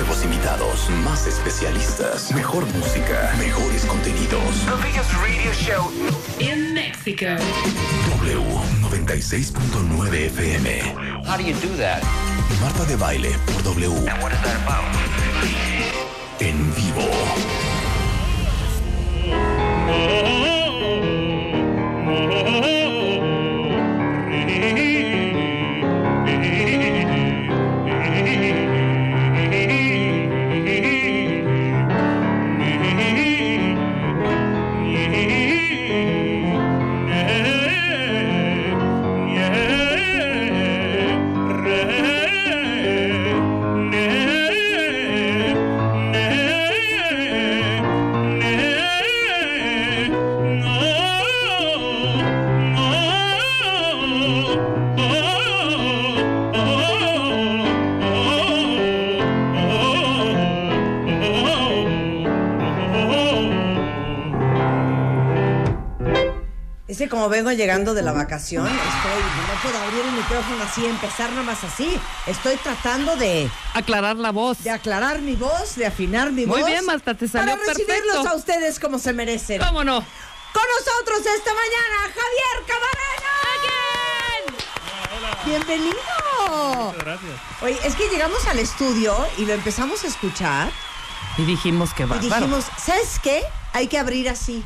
Nuevos invitados, más especialistas, mejor música, mejores contenidos. The biggest radio show. In Mexico. W96.9 FM. How do you do that? Marta de baile por W. And what is that about? En vivo. Como vengo llegando de la vacación, estoy, no puedo abrir el micrófono así, empezar nada más así. Estoy tratando de, Aclarar la voz. de aclarar mi voz, de afinar mi Muy voz. bien, Marta, te salió Para recibirlos perfecto. a ustedes como se merecen. ¿Cómo no? Con nosotros esta mañana, Javier Camarena. Bienvenido. Muchas gracias. Oye, es que llegamos al estudio y lo empezamos a escuchar Y dijimos que va. y dijimos, ¿sabes qué? Hay que abrir así.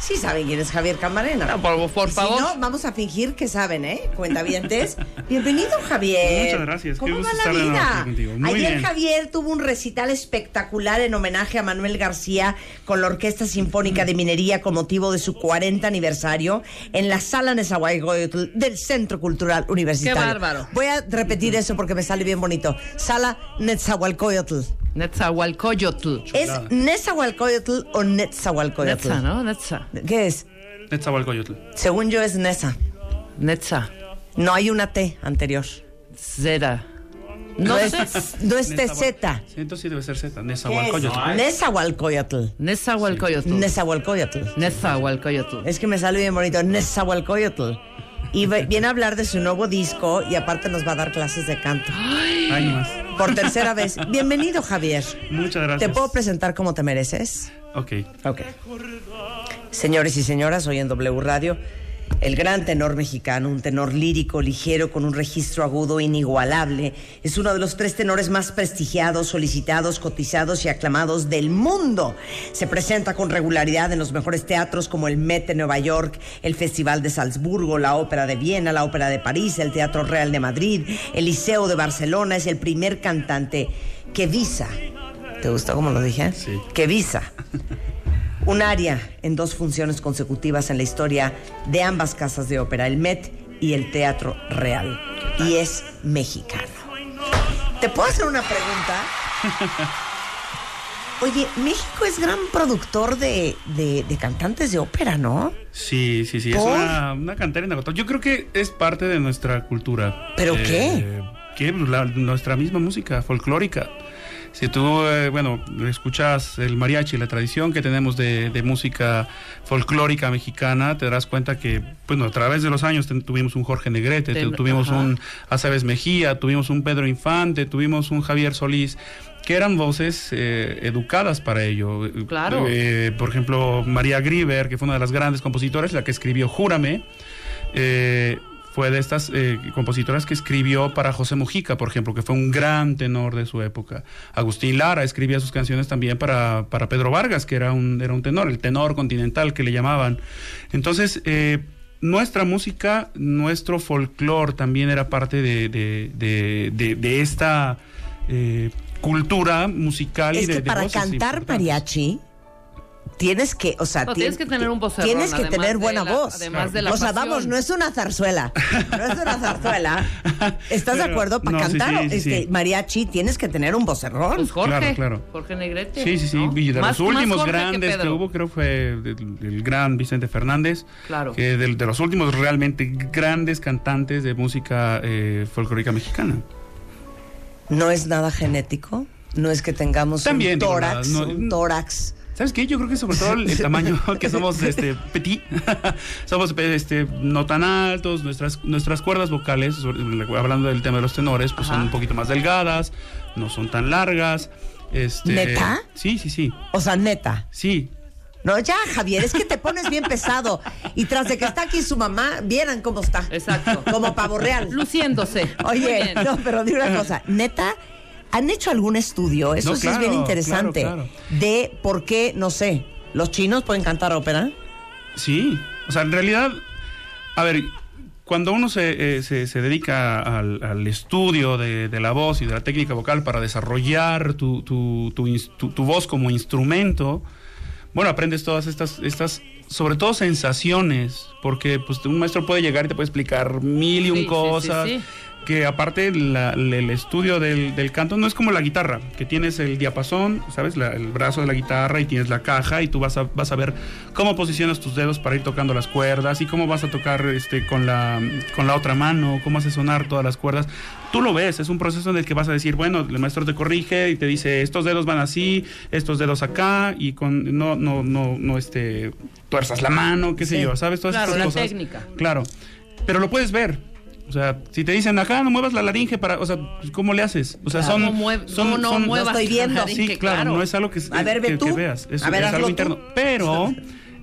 Sí saben quién es Javier Camarena. No, por- favor. Si no, vamos a fingir que saben, ¿eh? Cuentavientes. Bienvenido, Javier. Muchas gracias. Qué ¿Cómo gusto va la vida? Muy Ayer bien. Javier tuvo un recital espectacular en homenaje a Manuel García con la Orquesta Sinfónica de Minería con motivo de su 40 aniversario en la Sala Nezahualcóyotl del Centro Cultural Universitario. Qué bárbaro. Voy a repetir eso porque me sale bien bonito. Sala Nezahualcóyotl. Netzahualcoyotl. ¿Es Nezahualcóyotl o Netzahualcóyotl? Netza, ¿no? Netza. ¿Qué es? Netzahualcoyotl. Según yo es Nesa. Netza. No hay una T anterior. Zera. No, No es, no es TZ. Entonces sí debe ser Z. Nezahualcóyotl. Netzahualcoyotl. Nezahualcóyotl. Netzahualcoyotl. Es que me sale bien bonito. Nezahualcóyotl. Y viene a hablar de su nuevo disco y aparte nos va a dar clases de canto. Ay, más. Por tercera vez. Bienvenido, Javier. Muchas gracias. ¿Te puedo presentar como te mereces? Ok. Ok. Señores y señoras, hoy en W Radio, el gran tenor mexicano, un tenor lírico, ligero, con un registro agudo inigualable, es uno de los tres tenores más prestigiados, solicitados, cotizados y aclamados del mundo. Se presenta con regularidad en los mejores teatros como el Met de Nueva York, el Festival de Salzburgo, la Ópera de Viena, la Ópera de París, el Teatro Real de Madrid, el Liceo de Barcelona. Es el primer cantante que visa. ¿Te gustó como lo dije? Sí. Que visa un aria en dos funciones consecutivas en la historia de ambas casas de ópera, el Met y el Teatro Real. Y es mexicano. ¿Te puedo hacer una pregunta? Oye, México es gran productor de, de- de cantantes de ópera, ¿no? Sí, sí, sí. Es una, una cantera inagotable. Yo creo que es parte de nuestra cultura. ¿Pero Eh, qué? ¿Qué? La- nuestra misma música folclórica. Si tú, eh, bueno, escuchas el mariachi, la tradición que tenemos de, de música folclórica mexicana, te darás cuenta que, bueno, a través de los años tuvimos un Jorge Negrete, Ten- tuvimos ajá. un Aceves Mejía, tuvimos un Pedro Infante, tuvimos un Javier Solís, que eran voces eh, educadas para ello. Claro. Eh, por ejemplo, María Grieber, que fue una de las grandes compositoras, la que escribió Júrame, eh, fue de estas eh, compositoras que escribió para José Mujica, por ejemplo, que fue un gran tenor de su época. Agustín Lara escribía sus canciones también para, para Pedro Vargas, que era un, era un tenor, el tenor continental que le llamaban. Entonces, eh, nuestra música, nuestro folclore también era parte de, de- de- de- esta eh, cultura musical y de, que para cantar mariachi tienes que, o sea, No, tienes que tener un vocerrón, Tienes que tener buena la- voz. además de la o sea, pasión. vamos, no es una zarzuela. No es una zarzuela. ¿Estás de acuerdo? Para no, cantar sí, sí, este, sí. mariachi tienes que tener un vocerrón. Pues Jorge, Claro, claro. Jorge Negrete. Sí, sí, sí. ¿no? Y de Más- los últimos que grandes que, hubo, creo fue el, el gran Vicente Fernández. Claro. Que de, los últimos realmente grandes cantantes de música eh, folclórica mexicana. No es nada genético. No es que tengamos También, un digo, tórax, no- un tórax. ¿Sabes qué? Yo creo que sobre todo el, el tamaño, que somos este petit, somos este no tan altos, nuestras nuestras cuerdas vocales, sobre- hablando del tema de los tenores, pues son un poquito más delgadas, no son tan largas. Este, ¿Neta? Sí, sí, sí. O sea, neta. Sí. No, ya, Javier, es que te pones bien pesado. Y tras de que está aquí su mamá, vieran cómo está. Exacto. Como pavo real. Luciéndose. Oye, no, pero dime una cosa, neta, ¿han hecho algún estudio? Eso No, sí es bien interesante. claro, De por qué, no sé, los chinos pueden cantar ópera. Sí, o sea, en realidad, a ver, cuando uno se, eh, se, se dedica al, al estudio de, de la voz y de la técnica vocal para desarrollar tu, tu, tu ins- tu- tu voz como instrumento, bueno, aprendes todas estas, estas, sobre todo sensaciones, porque pues un maestro puede llegar y te puede explicar mil y un Sí, sí, sí, cosas. sí. Que aparte la- el estudio del, del canto no es como la guitarra, que tienes el diapasón, ¿sabes? La- el brazo de la guitarra y tienes la caja y tú vas a, vas a ver cómo posicionas tus dedos para ir tocando las cuerdas y cómo vas a tocar este, con, la, con la otra mano, cómo hace sonar todas las cuerdas. Tú lo ves, es un proceso en el que vas a decir, bueno, el maestro te corrige y te dice, estos dedos van así, estos dedos acá y con no, no, no, no, este, tuerzas la mano, qué sé Sí. yo, ¿sabes? Todas Claro, estas la cosas. técnica. Claro, pero lo puedes ver. O sea, si te dicen acá no muevas la laringe para, o sea, pues, ¿cómo le haces? O sea, Claro. son, ¿Cómo mueve- son, no son- muevas estoy viendo. la laringe? Sí, claro, claro. no es algo que, A ver, ve que- tú. que veas, es, A ver, es algo tú. interno. Pero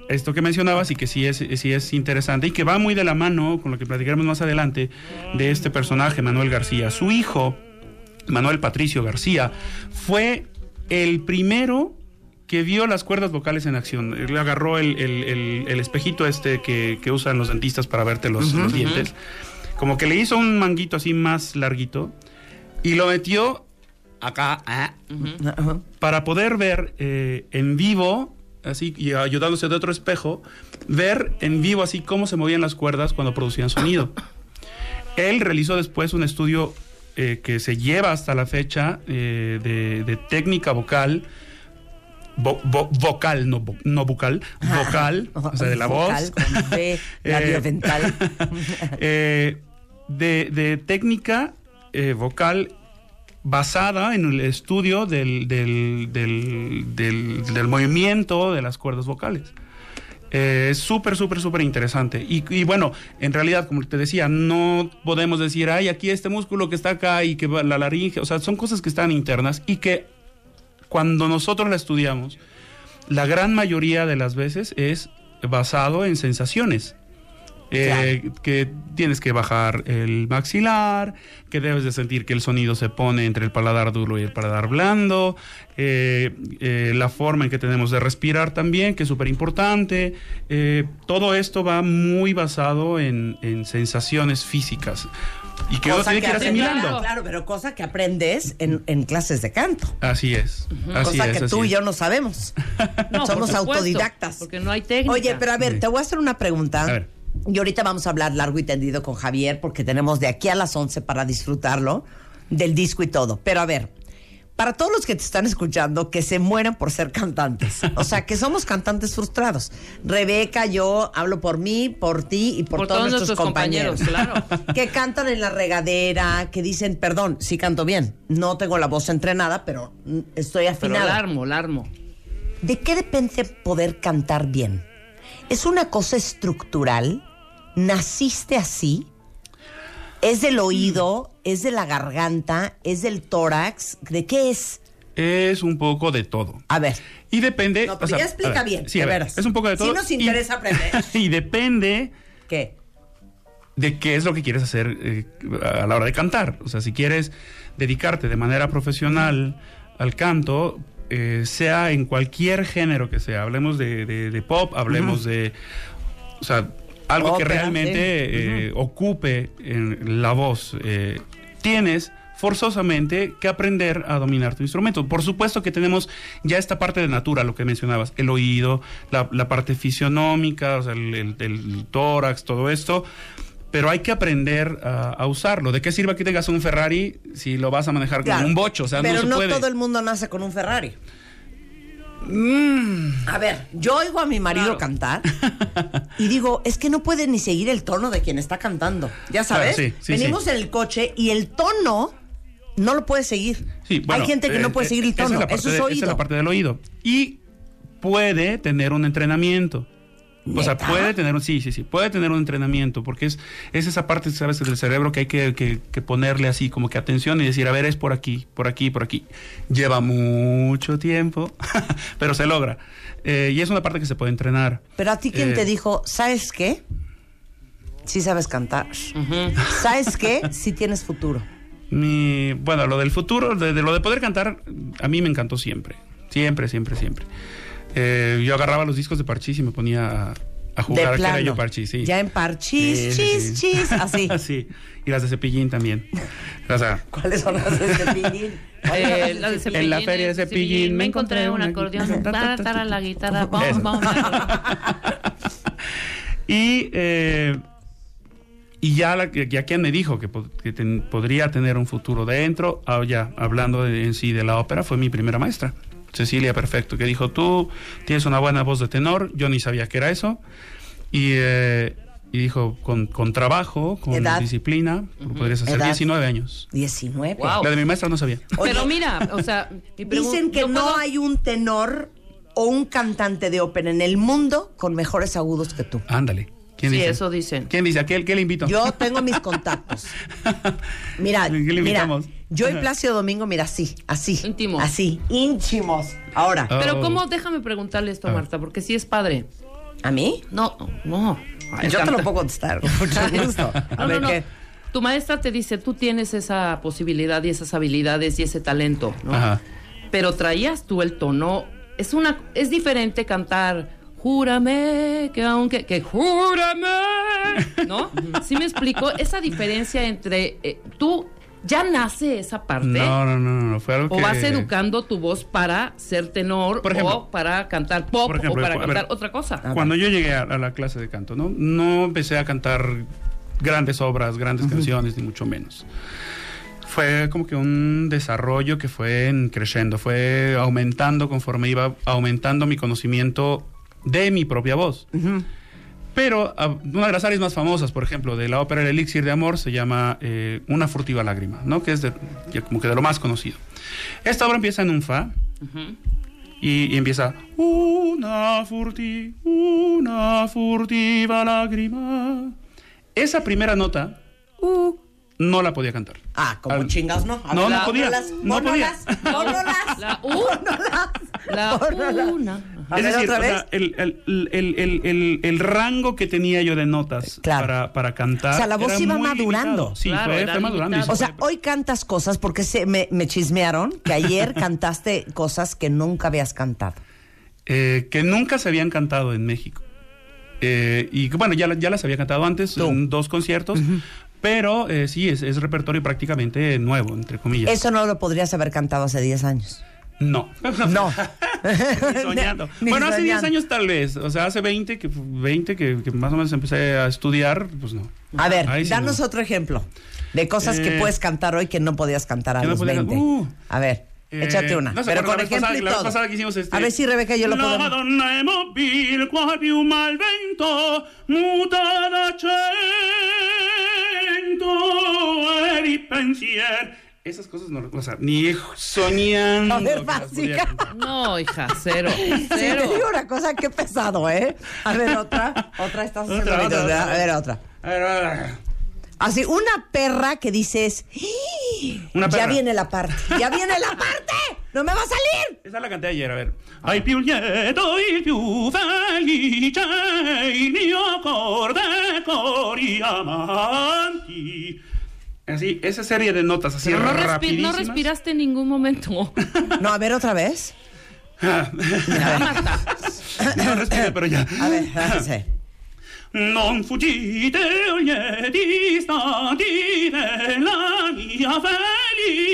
esto que mencionabas y que sí es, sí es interesante y que va muy de la mano con lo que platicaremos más adelante de este personaje, Manuel García. Su hijo, Manuel Patricio García, fue el primero que vio las cuerdas vocales en acción. Él agarró el, el- el- el espejito este que, que usan los dentistas para verte los, los dientes. Como que le hizo un manguito así más larguito y lo metió acá ah, para poder ver eh, en vivo, así, y ayudándose de otro espejo, ver en vivo así cómo se movían las cuerdas cuando producían sonido. Él realizó después un estudio eh, que se lleva hasta la fecha eh, de, de técnica vocal, vo- vo- vocal, no, vo- no bucal, vocal, o sea, de la Vocal, voz. con B. Eh, de, técnica eh, vocal basada en el estudio del, del, del- movimiento de las cuerdas vocales. Eh, es súper, súper, súper interesante. Y, y bueno, en realidad, como te decía, no podemos decir, ay, aquí este músculo que está acá y que la laringe, o sea, son cosas que están internas y que cuando nosotros la estudiamos, la gran mayoría de las veces es basado en sensaciones. Eh, que tienes que bajar el maxilar, que debes de sentir que el sonido se pone entre el paladar duro y el paladar blando, eh, eh, la forma en que tenemos de respirar también, que es súper importante. Eh, todo esto va muy basado en, en sensaciones físicas y que uno tiene que ir aprendes- asimilando. Claro, claro, pero cosa que aprendes en, en clases de canto. Así es, así cosa es. que así tú y yo no sabemos. No, por Somos supuesto, autodidactas. Porque no hay técnica. Oye, pero a ver, te voy a hacer una pregunta. A ver. Y ahorita vamos a hablar largo y tendido con Javier porque tenemos de aquí a las 11 para disfrutarlo del disco y todo. Pero a ver, para todos los que te están escuchando, que se mueran por ser cantantes. O sea, que somos cantantes frustrados. Rebeca, yo hablo por mí, por ti y por, Por todos, todos nuestros, nuestros compañeros. compañeros, que cantan en la regadera, que dicen, perdón, sí canto bien. No tengo la voz entrenada, pero estoy Pero afinada. la armo, la armo. ¿De qué depende poder cantar bien? ¿Es una cosa estructural? ¿Naciste así? ¿Es del oído? ¿Es de la garganta? ¿Es del tórax? ¿De qué es? Es un poco de todo. A ver. Y depende. No, pero o sea, ya explica ver, bien, Sí, de a ver, veras. es un poco de Sí todo. nos y- interesa aprender. Y depende ¿Qué? de qué es lo que quieres hacer eh, a la hora de cantar. O sea, si quieres dedicarte de manera profesional al canto, eh, sea en cualquier género que sea, hablemos de, de- de pop, hablemos de, o sea, algo que realmente sí. eh, ocupe en la voz, eh, tienes forzosamente que aprender a dominar tu instrumento. Por supuesto que tenemos ya esta parte de natura, lo que mencionabas, el oído, la, la parte fisionómica, o sea, el, el- el tórax, todo esto. Pero hay que aprender a, a usarlo. ¿De qué sirve que tengas un Ferrari si lo vas a manejar como Claro. un bocho? O sea, Pero no se no puede. todo el mundo nace con un Ferrari. Mm. A ver, yo oigo a mi marido Claro. cantar y digo, es que no puede ni seguir el tono de quien está cantando. Ya sabes, Claro, sí, sí, venimos sí. en el coche y el tono no lo puede seguir. Sí, bueno, Hay gente que eh, no puede eh, seguir el esa es tono. la parte Eso es de- oído. Esa es la parte del oído. Y puede tener un entrenamiento. O sea, puede tener un, sí, sí, sí, puede tener un entrenamiento, porque es, es esa parte, sabes, del cerebro que hay que, que- que ponerle así, como que atención y decir, a ver, es por aquí, por aquí, por aquí. Lleva mucho tiempo, pero se logra. Eh, y es una parte que se puede entrenar. Pero a ti, ¿quién Eh, te dijo, ¿sabes qué? Sí sabes cantar. ¿Sabes qué? Sí tienes futuro. Mi, bueno, lo del futuro, de, de lo de poder cantar, a mí me encantó siempre. Siempre, siempre, siempre. Eh, yo agarraba los discos de Parchís y me ponía a, a jugar que era yo Parchís, sí. Ya en parchís, Sí, chis, sí. chis, así. sí. Y las de Cepillín también. O sea, ¿Cuáles son las de Cepillín? Eh, la de En la feria de Cepillín me encontré un acordeón para la guitarra. Vamos, vamos. y, eh, y ya, la, ya quien me dijo que, po- que ten- podría tener un futuro dentro, ah, ya hablando de- en sí de la ópera, fue mi primera maestra, Cecilia Perfecto, que dijo, tú tienes una buena voz de tenor, yo ni sabía que era eso, y, eh, y dijo, con, con trabajo, con ¿Edad? disciplina, podrías hacer ¿Edad? 19 años. 19. Wow. La de mi maestra no sabía. Oye, Pero mira, o sea, Dicen que no puedo- hay un tenor o un cantante de ópera en el mundo con mejores agudos que tú. Ándale. ¿Quién Sí, dice? eso dicen. ¿Quién dice? ¿A qué, qué le invito? Yo tengo mis contactos. Mira, ¿Qué le mira, invitamos? yo y Plácido Domingo, mira, así, así. Íntimos. Así, ínchimos. Ahora, Ah. Pero Oh. cómo, déjame preguntarle esto, A ver. Marta, porque sí es padre. ¿a mí? No, no. Ay, Yo te lo puedo contestar, con mucho gusto. A No, ver no, no. qué. Tu maestra te dice, tú tienes esa posibilidad y esas habilidades y ese talento, ¿no? Ajá. Pero traías tú el tono. Es una, es diferente cantar. Júrame que aunque que júrame, ¿no? ¿Sí me explico? Esa diferencia entre eh, tú ya nace esa parte No, no, no, no, fue algo o que... vas educando tu voz para ser tenor Por ejemplo. o para cantar pop Por ejemplo, o para ver. cantar otra cosa. Cuando yo llegué a, a la clase de canto, ¿no? No empecé a cantar grandes obras, grandes canciones, ni mucho menos. Fue como que un desarrollo que fue en creciendo, fue aumentando conforme iba aumentando mi conocimiento de mi propia voz. Pero ah, una de las áreas más famosas, por ejemplo, de la ópera El Elixir de Amor se llama eh, Una furtiva lágrima, ¿no? Que es de, como que de lo más conocido. Esta obra empieza en un fa, y, y empieza una furti, una furtiva lágrima. Esa primera nota uh, no la podía cantar. Ah, como Al- chingados, ¿no? No, no podía, no podía. La una. Es decir, otra o vez. sea, el, el- el- el- el- el rango que tenía yo de notas Claro. para, para cantar. O sea, la voz iba madurando. limitado. Sí, Claro, fue, madurando. O sea, fue- hoy cantas cosas porque se, me, me chismearon que ayer cantaste cosas que nunca habías cantado. eh, que nunca se habían cantado en México. Eh, y que, bueno, ya, ya las había cantado antes Tú. en dos conciertos, pero eh, sí, es, es repertorio prácticamente nuevo, entre comillas. Eso no lo podrías haber cantado hace 10 años. No. No. Ni soñando. Ni bueno, hace 10 soñando. años tal vez. O sea, hace 20 que, 20 que, que más o menos empecé a estudiar, pues no. A ver, Ahí sí danos no. otro ejemplo de cosas que Eh, puedes cantar hoy que no podías cantar a que no los podía 20. can- Uh. a ver, Eh, échate una. ¿no se pero con la ejemplo pasada- y la todo. pasada que hicimos este- A ver si Rebeca yo lo La podemos. Madonna è mobile, qua più mal vento, muta e di pensier. Esas cosas no, o sea, ni soñando. A ver, básica. No, hija, cero. Sí, Cero. te digo una cosa, qué pesado, ¿eh? A ver, otra. Otra, estás haciendo Otra, otra, otra. A ver, otra. A ver, a ver. Así, una perra que dices, "¡Ih! Una ya perra. viene la parte, ya viene la parte, no me va a salir. Esa la canté ayer, a ver. Ai più lieto, il più felice, il mio cor de cori amanti. Así, esa serie de notas así no, respi- rapidísimas. no respiraste en ningún momento. No, a ver, otra vez. No respiré, pero ya. A ver, sí. Non fuggite, o gli distanti della mia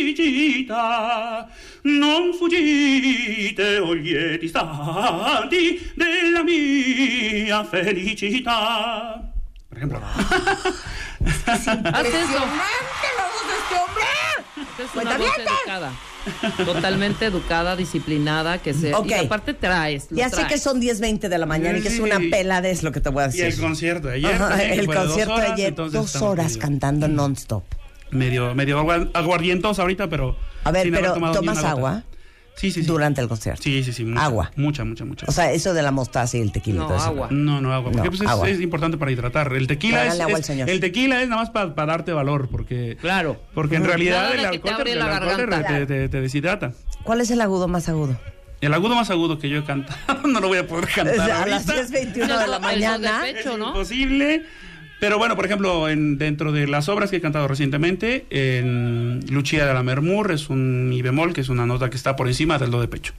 felicità, non fuggite o lieti istanti della mia felicità. Por ejemplo. Eso. ¡Impresionante la voz de este hombre! Es una voz ¡Cuentavientes! educada. Totalmente educada, disciplinada, que se. Y aparte traes. Ya sé traes. que son 10.20 de la mañana y que es una pelada, es lo que te voy a Y decir. el concierto de ayer. Ajá, el fue de dos concierto horas, ayer, dos horas medio- cantando non-stop. Medio, medio agua- aguardientos ahorita, pero. A ver, sin haber pero ¿tomas agua Sí, sí, sí. durante el concierto? Sí, sí, sí. mucha, Agua. Mucha, mucha, mucha. O sea, eso de la mostaza y el tequila. y No, todo eso. agua. No, no, agua. Porque No, pues es, agua. es importante para hidratar. El tequila es, agua al señor. el tequila es nada más para darte valor, porque Claro. porque en realidad el alcohol, te, la el alcohol te- garganta. te, te- te deshidrata. ¿Cuál es el agudo más agudo? El agudo más agudo que yo he cantado, no lo voy a poder cantar a las ahorita. 10.21 de la mañana. imposible. Pero bueno, por ejemplo, en, dentro de las obras que he cantado recientemente, en Lucia de la Mermur es un mi bemol, que es una nota que está por encima del do de pecho.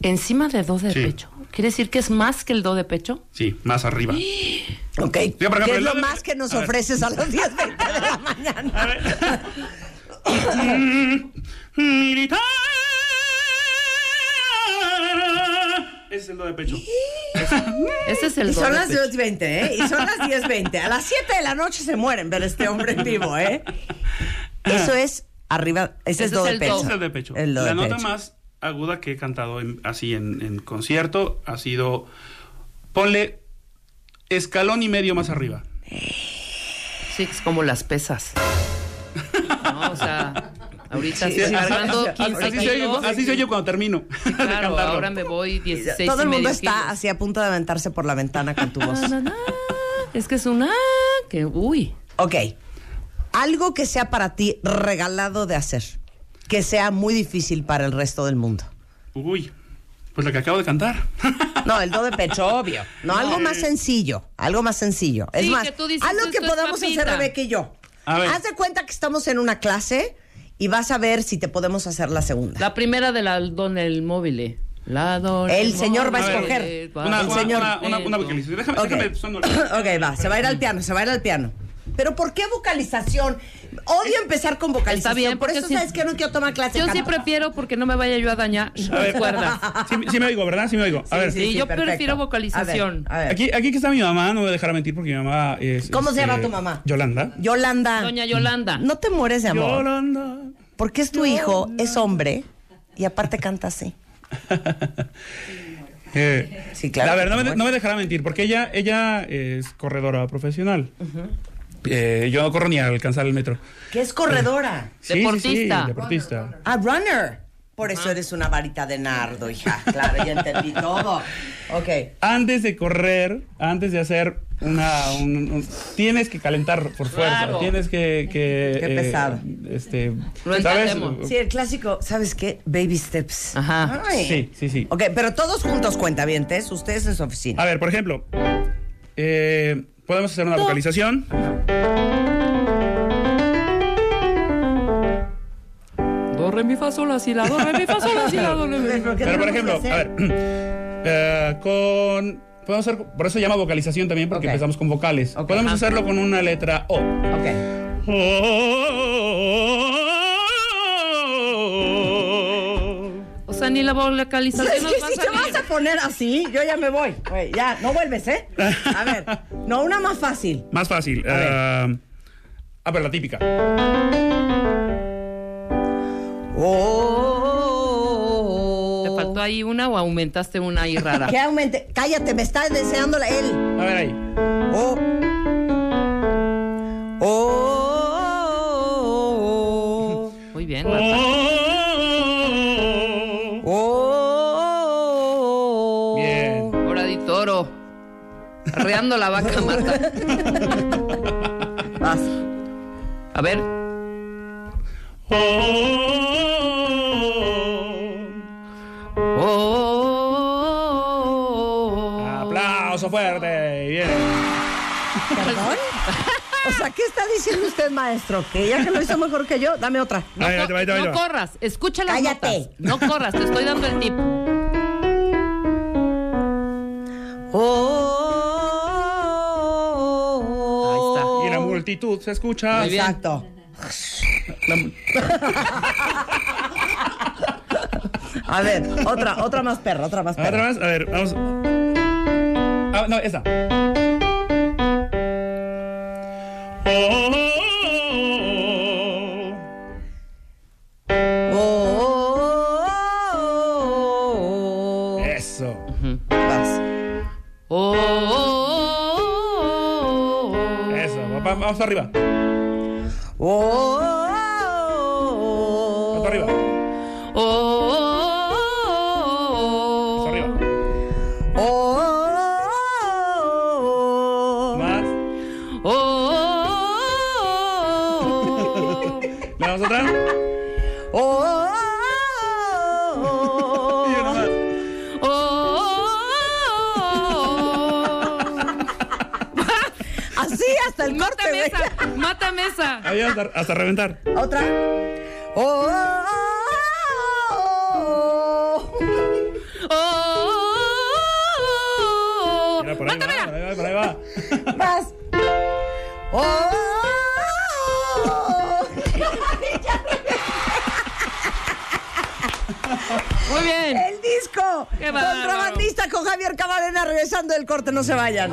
Encima de do de Sí. pecho. ¿Quiere decir que es más que el do de pecho? Sí, más arriba. Ok. por ejemplo, ¿Qué es lo de- más que nos a ver. ofreces a las 10.20 de la mañana? Militar. Ese es el do de pecho. Ese es el Y do son de las pecho. 10.20, ¿eh? Y son las 10.20. A las 7 de la noche se mueren ver este hombre en vivo, ¿eh? Eso es arriba, ese, es do es de el pecho. Ese es el de pecho. El do la de nota pecho. más aguda que he cantado en- así en, en concierto ha sido, ponle escalón y medio más arriba. Sí, es como las pesas. No, o sea, ahorita Sí, estoy 15 Así se, oye, kilos. así se oye cuando termino de Claro, cantarlo. ahora me voy 16 Todo el mundo está kilos. así a punto de aventarse por la ventana con tu voz. Na, na, na. Es que es una que uy. Ok. Algo que sea para ti regalado de hacer. Que sea muy difícil para el resto del mundo. Uy, pues la que acabo de cantar. No, el do de pecho, obvio. No, algo más sencillo. Algo más sencillo. Es Sí, más, que tú dices, algo que es podamos hacer. Rebeca y yo. A ver. Haz de cuenta que estamos en una clase y vas a ver si te podemos hacer la segunda. La primera de la don el móvil. La don El señor va a escoger. Una, El una, señor- una, una, una vocalización. Déjame, Ok. déjame ok, va, se va a ir al piano, se va a ir al piano. Pero ¿por qué vocalización? Odio empezar con vocalización. Está bien, por eso sí- sabes que no quiero tomar clase. Yo sí prefiero porque no me vaya yo a dañar A ver. las cuerdas. Sí, sí me oigo, ¿verdad? Sí me oigo. A ver, sí, yo prefiero vocalización. A ver, a ver. aquí, aquí que está mi mamá, no voy a dejar mentir porque mi mamá es... ¿Cómo se este, llama tu mamá? Yolanda. Yolanda. Doña Yolanda. No te mueres de amor. Yolanda. Porque es tu hijo, es hombre y aparte canta así. Eh, Sí, claro A ver, que no me, no me dejará mentir, porque ella, ella es corredora profesional. Eh, yo no corro ni a alcanzar el metro. Que es corredora. Sí, sí, sí, Deportista. deportista. A runner. Por eso eres una varita de nardo, hija. Claro, ya entendí todo. Ok. Antes de correr, antes de hacer una... un- un- tienes que calentar por fuerza. Claro. Tienes que... que Qué pesado. Este, Lo ¿Sabes? entendemos. Sí, el clásico, ¿sabes qué? Baby steps. Ajá. Ay. Sí, sí, sí. Ok, pero todos juntos, cuentavientes, ustedes en su oficina. A ver, por ejemplo, eh, podemos hacer una vocalización. Do, re, mi, fa, sol, la, si, la, do, re, mi, fa, sol, la, si, la, do, re, mi, fa. ¿Qué Pero por ejemplo, a ver, eh, con... Podemos hacer, por eso se llama vocalización también, porque empezamos con vocales. Podemos Ajá. hacerlo con una letra O. Ok. O sea, ni la vocalización Es nos que va si a te salir. vas a poner así, yo ya me voy. Ya, no vuelves, ¿eh? A ver, no, una más fácil. Más fácil. A ver. eh, a ver, la típica. Oh. ¿Te faltó ahí una o aumentaste una ahí rara? Que aumente. Cállate, me está deseando la- él. A ver ahí. Oh. Oh. Muy bien, Marta. Arreando la vaca, Marta. Vas. A ver. Oh. Aplauso fuerte. Bien. ¿Perdón? O sea, ¿qué está diciendo usted, maestro? Que ella que lo hizo mejor que yo, dame otra. Co- ahí ahí no corras, escucha las Cállate. notas. No corras, te estoy dando el tip. Oh. Multitud se escucha. Exacto. A ver, otra, otra más perra, otra más perra. Otra más, a ver, vamos. Ah, no, esa. Oh, Oh, Vamos arriba. Oh, oh, oh, arriba. Oh, oh, oh, Vamos arriba. oh, oh, Más. oh, oh, ¿Le damos otra? oh, Mátame güey. esa, mátame esa. Ahí hasta, hasta reventar. Otra. Oh, oh, oh, Oh, Mira, por ahí va, por ahí va, por ahí va. oh. Oh, Muy bien. el disco. Qué. Contrabandista con Javier Camarena regresando del corte, no se vayan.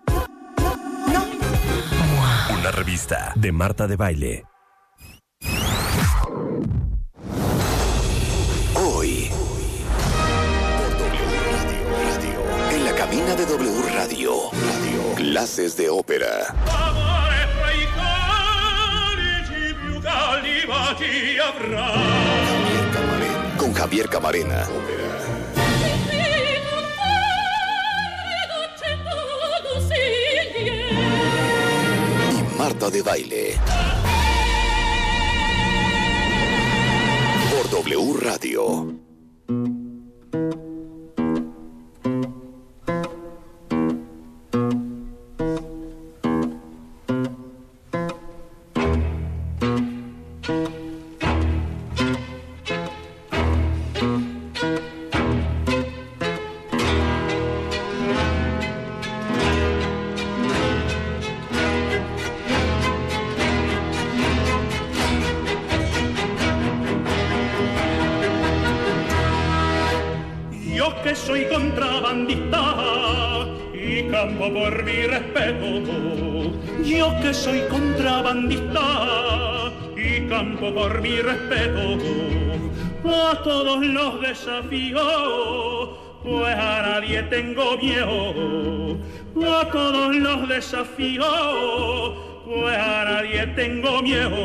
revista de Marta de Baile. Hoy. En la cabina de W Radio. Clases de ópera. Con Javier Camarena. Marta de Baile. Por W Radio. Pues a nadie tengo miedo. A todos los desafíos, pues a nadie tengo miedo.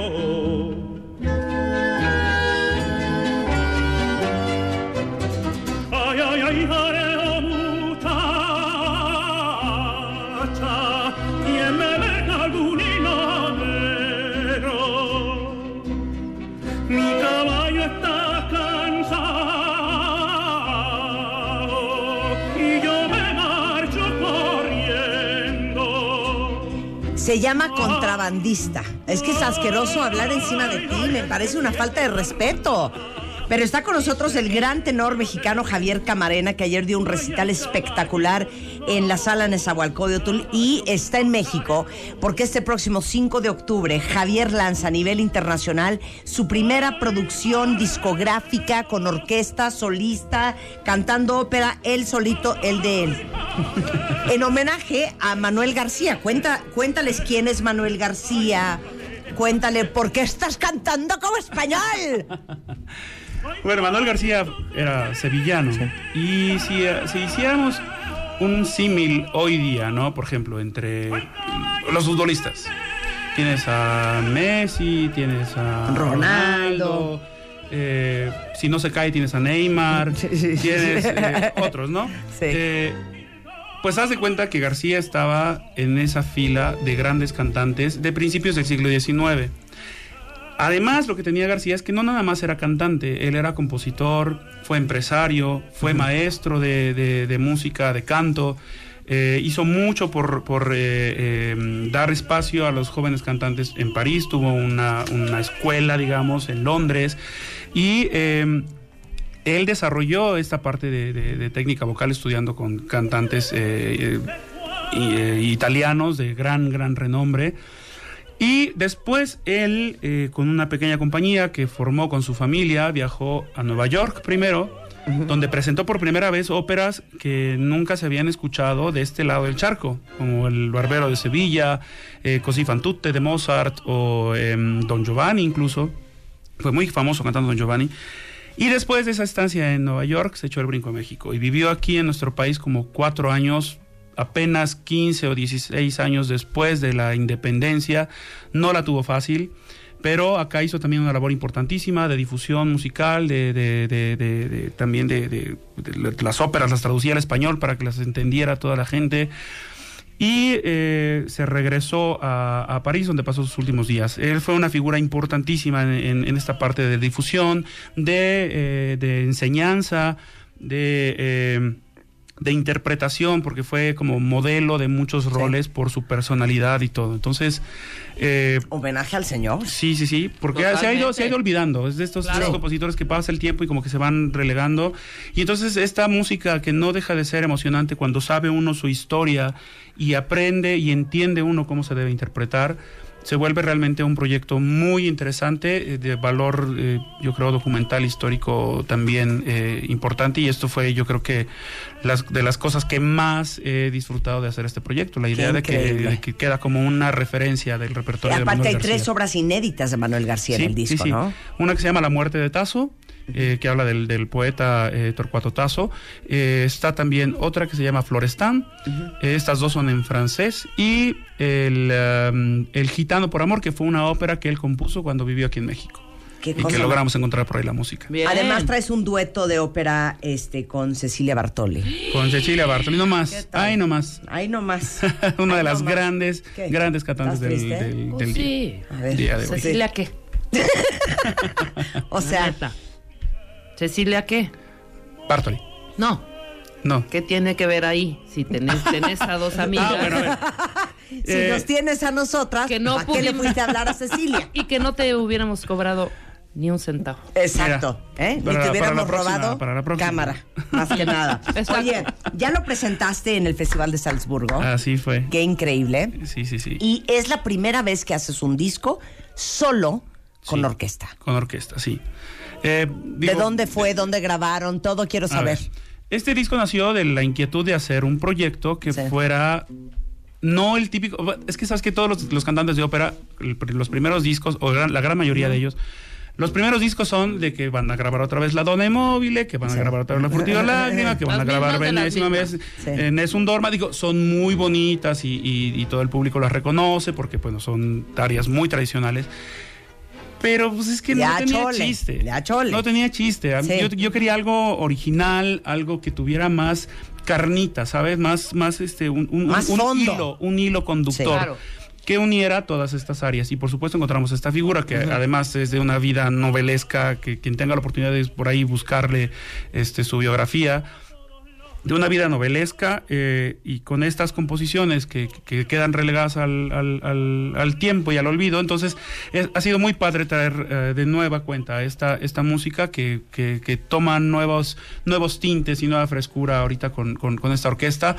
Se llama contrabandista. Es que es asqueroso hablar encima de ti, me parece una falta de respeto. Pero está con nosotros el gran tenor mexicano Javier Camarena, que ayer dio un recital espectacular en la sala Nezahualcóyotl y está en México porque este próximo 5 de octubre Javier lanza a nivel internacional su primera producción discográfica con orquesta, solista, cantando ópera, él solito, el de él. en homenaje a Manuel García. Cuenta, cuéntales quién es Manuel García. Cuéntale por qué estás cantando como español. Bueno, Manuel García era sevillano. Y si, si hiciéramos un símil hoy día, ¿no? Por ejemplo, entre los futbolistas. Tienes a Messi, tienes a Ronaldo. eh, si no se cae, tienes a Neymar. Sí, sí, sí. Tienes eh, otros, ¿no? Sí. Eh, Pues haz de cuenta que García estaba en esa fila de grandes cantantes de principios del siglo XIX. Además, lo que tenía García es que no nada más era cantante, él era compositor, fue empresario, fue maestro de, de- de música, de canto, eh, hizo mucho por, por, eh, eh, dar espacio a los jóvenes cantantes en París, tuvo una, una escuela, digamos, en Londres, y él desarrolló esta parte de, de- de técnica vocal estudiando con cantantes italianos de gran, gran renombre. Y después él, eh, con una pequeña compañía que formó con su familia, viajó a Nueva York primero, donde presentó por primera vez óperas que nunca se habían escuchado de este lado del charco, como El Barbero de Sevilla, eh, Così fan tutte de Mozart o em, Don Giovanni incluso. Fue muy famoso cantando Don Giovanni. Y después de esa estancia en Nueva York, se echó el brinco a México y vivió aquí en nuestro país como cuatro años, apenas 15 o 16 años después de la independencia. No la tuvo fácil, pero acá hizo también una labor importantísima de difusión musical, de, de- también de, las óperas, las traducía al español para que las entendiera toda la gente. Y eh, se regresó a, París, donde pasó sus últimos días. Él fue una figura importantísima en, esta parte de difusión, de, eh, enseñanza, de, eh, de interpretación, porque fue como modelo de muchos roles por su personalidad y todo. Entonces, eh, Homenaje al señor. Sí, sí, sí, porque se ha, ido, se ha ido olvidando. Es de estos, Claro. compositores que pasa el tiempo y como que se van relegando. Y entonces esta música que no deja de ser emocionante cuando sabe uno su historia y aprende y entiende uno cómo se debe interpretar, se vuelve realmente un proyecto muy interesante, eh, de valor, eh, yo creo, documental, histórico también eh, importante. Y esto fue, yo creo que, las, de las cosas que más he disfrutado de hacer este proyecto. La idea de que, de queda como una referencia del Y repertorio de aparte Manuel hay García. tres obras inéditas de Manuel García en el disco, sí. ¿no? Una que se llama La muerte de Tasso, eh, que habla del, del poeta eh, Torcuato Tasso. Eh, está también otra que se llama Florestán. Eh, estas dos son en francés. Y el, um, el Gitano por Amor, que fue una ópera que él compuso cuando vivió aquí en México. Qué Y que logramos encontrar por ahí la música. Bien. Además traes un dueto de ópera este, con Cecilia Bartoli. Con Cecilia Bartoli, no ¿Qué más. Ay, no más. Ahí nomás. Una Ahí de las grandes, ¿Qué? grandes cantantes ¿Estás del, del, del sí. día. A ver, Día de hoy. ¿Cecilia qué? O sea. ¿Cecilia qué? Bartoli. No. No. ¿Qué tiene que ver ahí? Si tenés, tenés a dos amigas. Ah, bueno, a ver. si Eh, nos tienes a nosotras, que no ¿a qué le pudimos- fuiste a hablar a Cecilia? Y que no te hubiéramos cobrado ni un centavo. Exacto, ¿eh? Ni te para hubiéramos robado para la próxima. cámara, más que nada. Exacto. Oye, ya lo presentaste en el Festival de Salzburgo. Así fue. Qué increíble. Sí, sí, sí. Y es la primera vez que haces un disco solo con Sí. orquesta. Con orquesta, sí. Eh, ¿De dónde fue? ¿Dónde grabaron? Todo quiero saber. ver, este disco nació de la inquietud de hacer un proyecto que Sí. fuera no el típico. Es que sabes que todos los, los cantantes de ópera, el- los primeros discos, o gran- la gran mayoría de ellos, los primeros discos son de que van a grabar otra vez La Donna Mobile, que van a grabar otra vez La Furtiva Lágrima, que van a grabar Venésima vez. Sí. en Es un Dorma. Digo, son muy bonitas y, y- y todo el público las reconoce porque bueno, son áreas muy tradicionales. Pero pues es que no tenía chole, chiste. chole. No tenía chiste. A mí- Sí. Yo, yo quería algo original, algo que tuviera más carnita, ¿sabes? Más, más este, un, un- Más un fondo. hilo, un hilo conductor. Sí. Claro. Que uniera todas estas áreas. Y por supuesto encontramos esta figura que además es de una vida novelesca, que quien tenga la oportunidad de por ahí buscarle este, su biografía, de una vida novelesca eh, y con estas composiciones que, que quedan relegadas al, al- al- al tiempo y al olvido. Entonces, es- ha sido muy padre traer eh, de nueva cuenta esta, esta música que, que- que toma nuevos, nuevos tintes y nueva frescura ahorita con- con esta orquesta.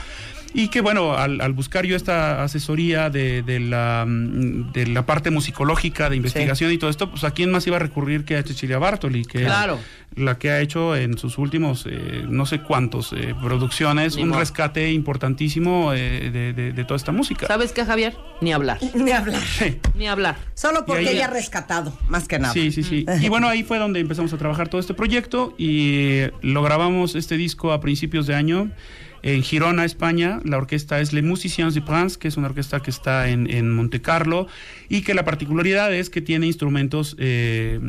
Y que bueno, al, al buscar yo esta asesoría de, de la, mm, de la parte musicológica, de investigación y todo esto, pues a quién más iba a recurrir que a Cecilia Bartoli, que Claro. es la que ha hecho en sus últimos eh, no sé cuántos eh, producciones Ni un modo. rescate importantísimo eh, de, de- de toda esta música. ¿Sabes qué, Javier? Ni hablar. Ni hablar. Sí. Ni hablar. Solo porque ella ha rescatado, más que nada. Sí, sí, sí. Y bueno, ahí fue donde empezamos a trabajar todo este proyecto y lo grabamos este disco a principios de año en Girona, España. La orquesta es Les Musiciens de France, que es una orquesta que está en, en Monte Carlo y que la particularidad es que tiene instrumentos eh,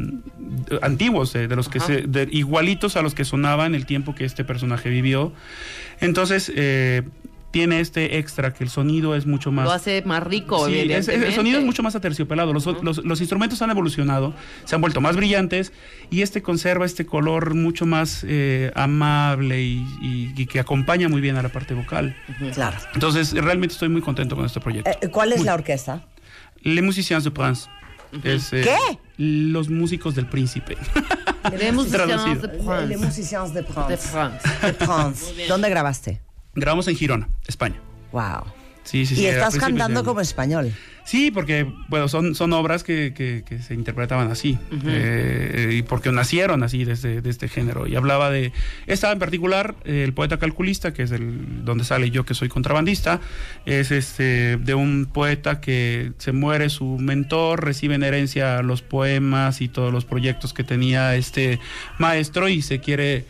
antiguos, eh, de los que se, de- igualitos a los que sonaban el tiempo que este personaje vivió. Entonces, eh, tiene este extra que el sonido es mucho más Lo hace más rico, Sí, es- el sonido es mucho más aterciopelado. Los, los- los instrumentos han evolucionado, se han vuelto más brillantes y este conserva este color mucho más eh, amable y, y- y que acompaña muy bien a la parte vocal. Claro. Entonces, realmente estoy muy contento con este proyecto. Eh, ¿Cuál es la orquesta? Les Musiciens de Prince. Es, eh, ¿Qué? Los músicos del príncipe. Queremos Traducido. de France. Les Musiciens de France. De France. De France. ¿Dónde grabaste? Grabamos en Girona, España. Wow. Sí, sí, sí. y estás cantando como español. Sí, porque bueno, son, son obras que, que- que se interpretaban así, eh, y porque nacieron así de este, de este género. Y hablaba de, esta en particular, eh, el poeta calculista, que es el, donde sale yo que soy contrabandista, es este de un poeta que se muere su mentor, recibe en herencia los poemas y todos los proyectos que tenía este maestro y se quiere...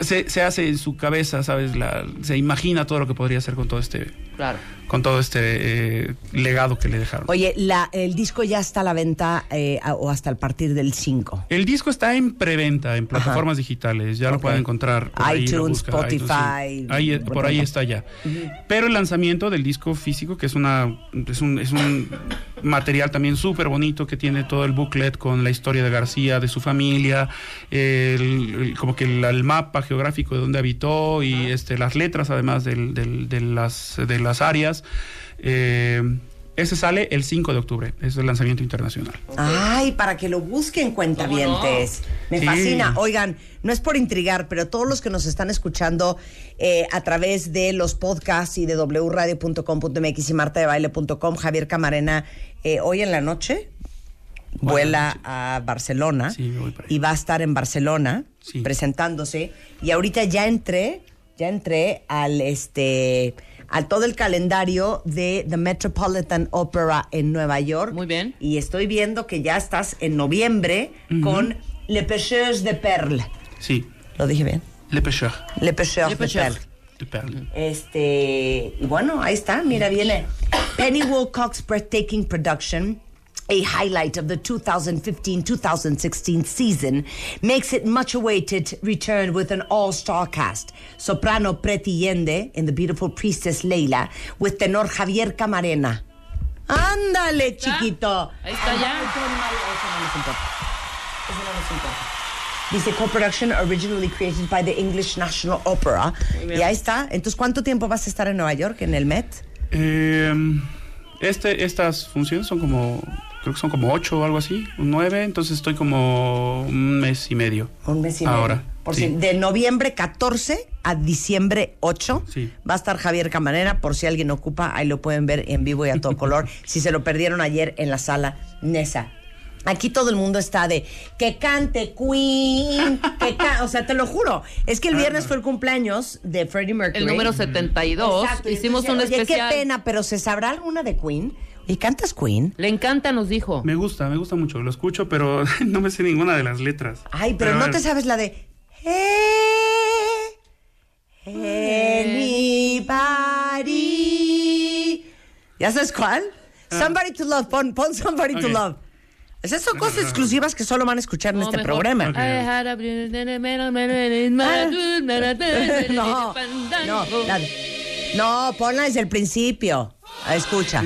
Se, se hace en su cabeza, ¿sabes? La, se imagina todo lo que podría hacer con todo este, Claro. Con todo este eh, legado que le dejaron. Oye, la, el disco ya está a la venta eh, a- o hasta el partir del 5. El disco está en preventa en plataformas digitales, ya lo pueden encontrar. por ahí, iTunes, Spotify, sí. Ahí, por ahí está ya. Pero el lanzamiento del disco físico, que es una es un, es un material también súper bonito que tiene todo el booklet con la historia de García, de su familia, el- el- como que el, el mapa geográfico de donde habitó y este las letras además del- del- de, las, de las áreas. Eh, ese sale el 5 de octubre, es el lanzamiento internacional. Ay, para que lo busquen cuentavientes. Me Sí. fascina. Oigan, no es por intrigar, pero todos los que nos están escuchando eh, a través de los podcasts y de wradio.com.mx y martadebaile.com, Javier Camarena, eh, hoy en la noche vuela a Barcelona Sí, me y va a estar en Barcelona Sí. presentándose. Y ahorita ya entré, ya entré al este a todo el calendario de The Metropolitan Opera en Nueva York. Muy bien. Y estoy viendo que ya estás en noviembre con Le Pêcheurs de Perles. Sí, ¿Lo dije bien? Le Pêcheur Le Pêcheurs Le de Pêcheur. Perles. de Perle. Este, y bueno, ahí está, mira, viene Penny Wilcox Breathtaking Production. A highlight of the 2015-2016 season makes it much awaited return with an all-star cast. Soprano Preti Yende in the beautiful priestess Leila with tenor Javier Camarena. Ándale, chiquito. Ahí está ya. Ay, qué animal, eso no nos importa. Eso no nos importa. Dice co-production originally created by the English National Opera. Y ahí está. Entonces, ¿cuánto tiempo vas a estar en Nueva York, en el Met? Eh, este, estas funciones son como, creo que son como ocho o algo así, un nueve, entonces estoy como un mes y medio. Un mes y medio. Ahora, Por sí. si- de noviembre 14 a diciembre 8 Sí. va a estar Javier Camarena. Por si alguien ocupa, ahí lo pueden ver en vivo y a todo color. si se lo perdieron ayer en la sala Nesa. Aquí todo el mundo está de que cante Queen, que ca- o sea, te lo juro. Es que el viernes fue el cumpleaños de Freddie Mercury. El número 72. Exacto, Hicimos entonces, un oye, especial. qué pena, pero ¿se sabrá alguna de Queen? ¿Y cantas Queen? Le encanta, nos dijo. Me gusta, me gusta mucho, lo escucho, pero no me sé ninguna de las letras. Ay, pero, no te sabes la de. Anybody. ¿Ya sabes cuál? Somebody to love. Pon, pon Somebody to love. Esas son cosas exclusivas que solo van a escuchar en No, este mejor. programa. Ok. I had a- No, no, no, ponla desde el principio. Ah, Escucha.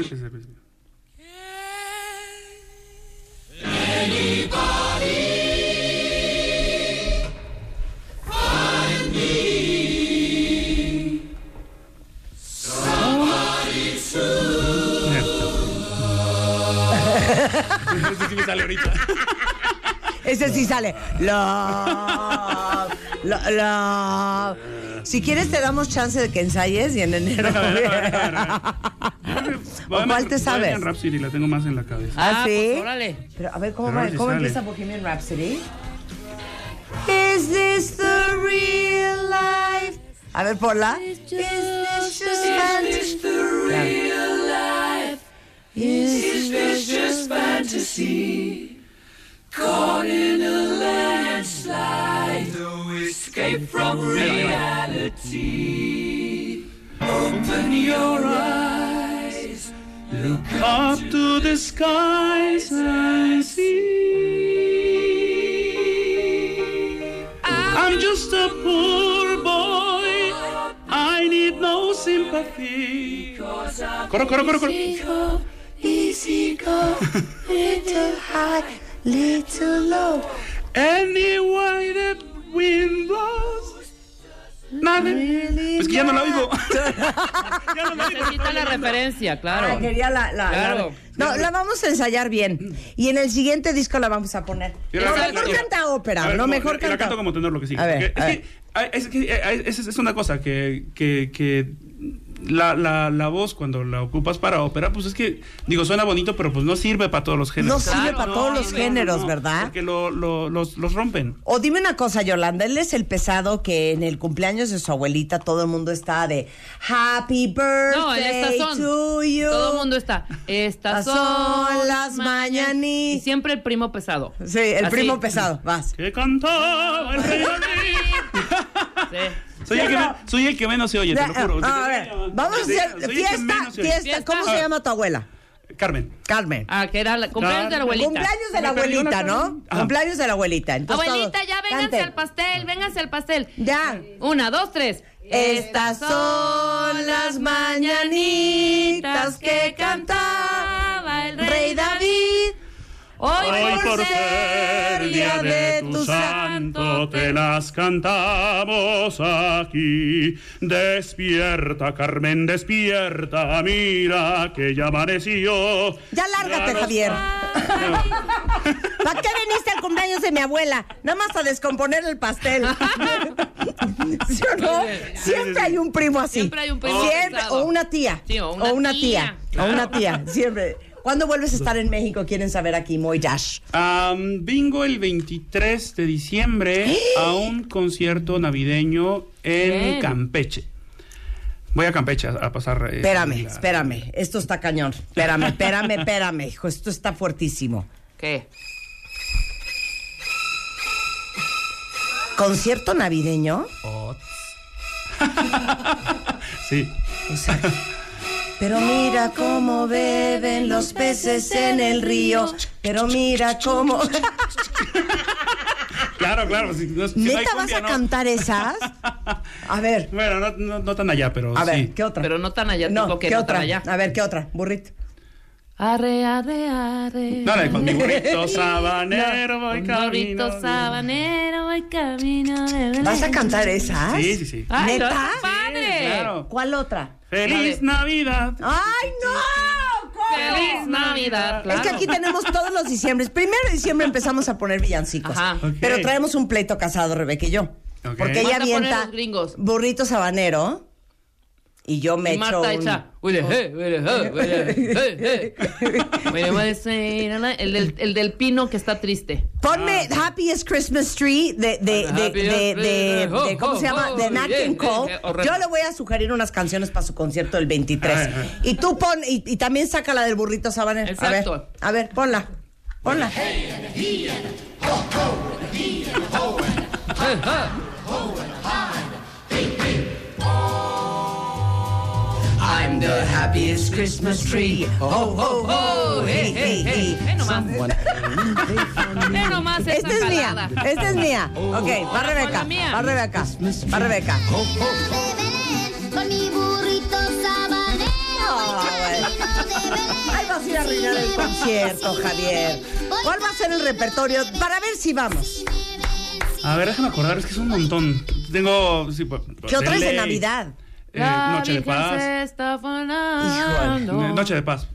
Este sí me sale ahorita. Ese sí sale. Love, lo- love. Si quieres te damos chance de que ensayes y en enero. ¿O cuál te sabes? Bohemian Rhapsody la tengo más en la cabeza. ¿Ah, Ah, sí? pues, órale. Pero a ver, ¿cómo, va- si cómo sale. empieza Bohemian Rhapsody? Is this the real life? A ver, ponla. Is this just fantasy? Claro. Is this just fantasy? Caught in a landslide. No escape from reality. Open your eyes. Up to the skies I see. I'm just a poor boy. I need no sympathy. Coro, coro, coro, coro. Easy go, little high, little low. Anyway the wind blows. Nada. Es que ya no la oigo. ya no la oigo. Necesita la referencia, claro. Ah, quería la, la- Claro. la- no, la vamos a ensayar bien. Y en el siguiente disco la vamos a poner. Mira, No, mejor canta ópera, A ver, no como- mejor y la canta. canto como tenor lo que sí. A ver, a es, que, es que es, es una cosa que, que, que la, la, la voz cuando la ocupas para ópera, pues es que, digo, suena bonito, pero pues no sirve para todos los No géneros. sirve Claro, para no, todos no, los no, géneros, No, ¿verdad? Porque lo, lo- los, los rompen. O dime una cosa, Yolanda, él es el pesado que en el cumpleaños de su abuelita todo el mundo está de Happy birthday No, son. to you. Todo el mundo está. Estas son las mañanitas. Y siempre el primo pesado. Sí, el Así. primo pesado, vas. Que cantaba el rey David. Sí. Soy, el que, me- soy el que menos se oye, te lo juro. A ver, vamos a hacer Soy el que fiesta, menos se oye. fiesta. ¿Cómo se llama tu abuela? Carmen. Carmen. Ah, que era la cumpleaños de la abuelita. Cumpleaños de la Me perdió abuelita, ¿no? Carmen. Cumpleaños de la abuelita. Entonces, Abuelita, todos ya vénganse canten. al pastel, vénganse al pastel. Ya. Una, dos, tres. Estas son las mañanitas que cantaba el rey David. Hoy, Hoy por ser día de tu santo te las cantamos aquí. Despierta, Carmen, despierta, mira que ya amaneció. Ya lárgate, Javier. ¿Para qué viniste al cumpleaños de mi abuela? Nada más a descomponer el pastel. ¿Sí o no? Siempre hay un primo así. Siempre hay un primo Siempre, o una tía. Sí, o una tía. tía. O una tía. Siempre. ¿Cuándo vuelves a estar en México? Quieren saber aquí, Moy Dash. Am, vengo el 23 de diciembre a un concierto navideño en Bien. Campeche. Voy a Campeche a, a pasar. eh, Espérame, la- espérame. Esto está cañón. Espérame, espérame, espérame, hijo. Esto está fuertísimo. ¿Qué? ¿Concierto navideño? Sí. O sea, pero mira cómo beben los peces en el río. Pero mira cómo. Claro, claro. Si, no- si no hay ¿Neta vas a no. cantar esas? A ver, Bueno, no, no- no tan allá, pero a ver, sí. ¿qué otra? Pero no tan allá, no, tipo que ¿qué no otra? tan allá. A ver, ¿qué otra? Burrito. Arre, arre, arre. No, de con mi burrito sabanero voy Un camino. gorrito sabanero, voy camino de Belén. ¿Vas a cantar esas? Sí, sí, sí. Ay, ¿Neta? padre. Claro. ¿Cuál otra? ¡Feliz Navidad! ¡Ay, no! ¿Cómo? Feliz Navidad, claro. Es que aquí tenemos todos los diciembres. Primero de diciembre empezamos a poner villancicos. Ajá. Pero traemos un pleito casado, Rebeca y yo. Porque ella Manda a poner avienta los gringos. burrito sabanero y yo me Y echo un... echa. "Huele, eh, eh, eh, eh". El del, el del pino que está triste. Ponme Happiest Christmas Tree de, de, de, de, de, de- de- ¿cómo se llama? De Nat King Cole. Yo le voy a sugerir unas canciones para su concierto del 23. Ay, ay. Y tú pon, y, y también saca la del burrito sabanero. Exacto. A ver, a ver, ponla. Ponla. I'm the happiest Christmas tree. Ho, ho, ho. Hey, hey, hey. Ve nomás. Ve nomás esa Esta es mía. jalada. Esta es mía. Ok, va Ahora Rebeca. con la mía. Va Rebeca. Va Rebeca. Con mi burrito sabanero. Ahí vas a ir a arruinar el concierto, Javier. ¿Cuál va a ser el repertorio? Para ver si vamos. A ver, déjame acordar, es que es un montón. Tengo. Sí, pues, ¿Qué otra es de. Navidad? Eh, Noche de Paz. Eh, Noche de Paz.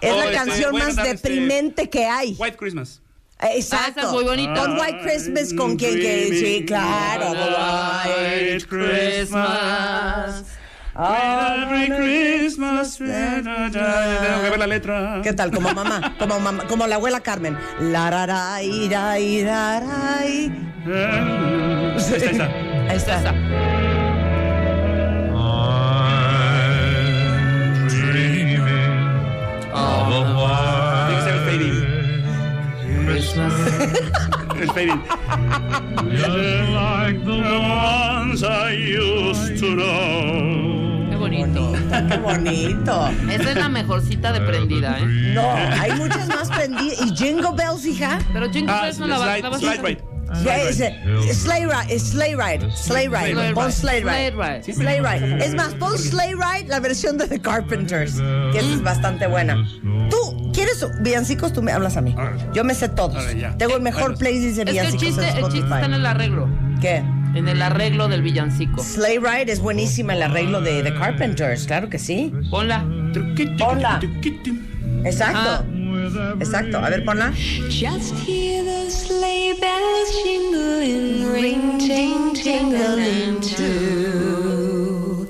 Es Oh, la este, canción más este, deprimente que hay. White Christmas. Eh, Exacto. Ah, es muy bonita. Con White Christmas, con quien que sí, claro. White Christmas. Every Christmas. Tengo que ver la letra. ¿Qué tal? Como mamá, como mamá, como la abuela Carmen. La ra, ra, ira, ira, ra, i. Ahí está, ahí está. Tiene que ser el fading. El fading. like the ones I used to know. Qué bonito. Qué bonito. Esa es la mejorcita de prendida, ¿eh? No, hay muchas más prendidas. ¿Y Jingle Bells, hija? Pero Jingle Ah, Bells no la, va- slide, la vas a slide right. Sleigh Ride, Sleigh Ride, Sleigh Ride, Ride. Sleigh Ride. Sleigh Ride. Es más, pon Sleigh Ride, la versión de The Carpenters, que es bastante buena. Tú, ¿quieres villancicos? Tú me hablas a mí. Yo me sé todos. Tengo el mejor Bueno. playlist de Es que el villancicos chiste, en el chiste está en el arreglo. ¿Qué? En el arreglo del villancico. Sleigh Ride es buenísima el arreglo de The Carpenters, claro que sí. Ponla. Ponla. Exacto. Exacto. A ver, ponla. Just hear the sleigh bells jingling, ring, ting, tingling too.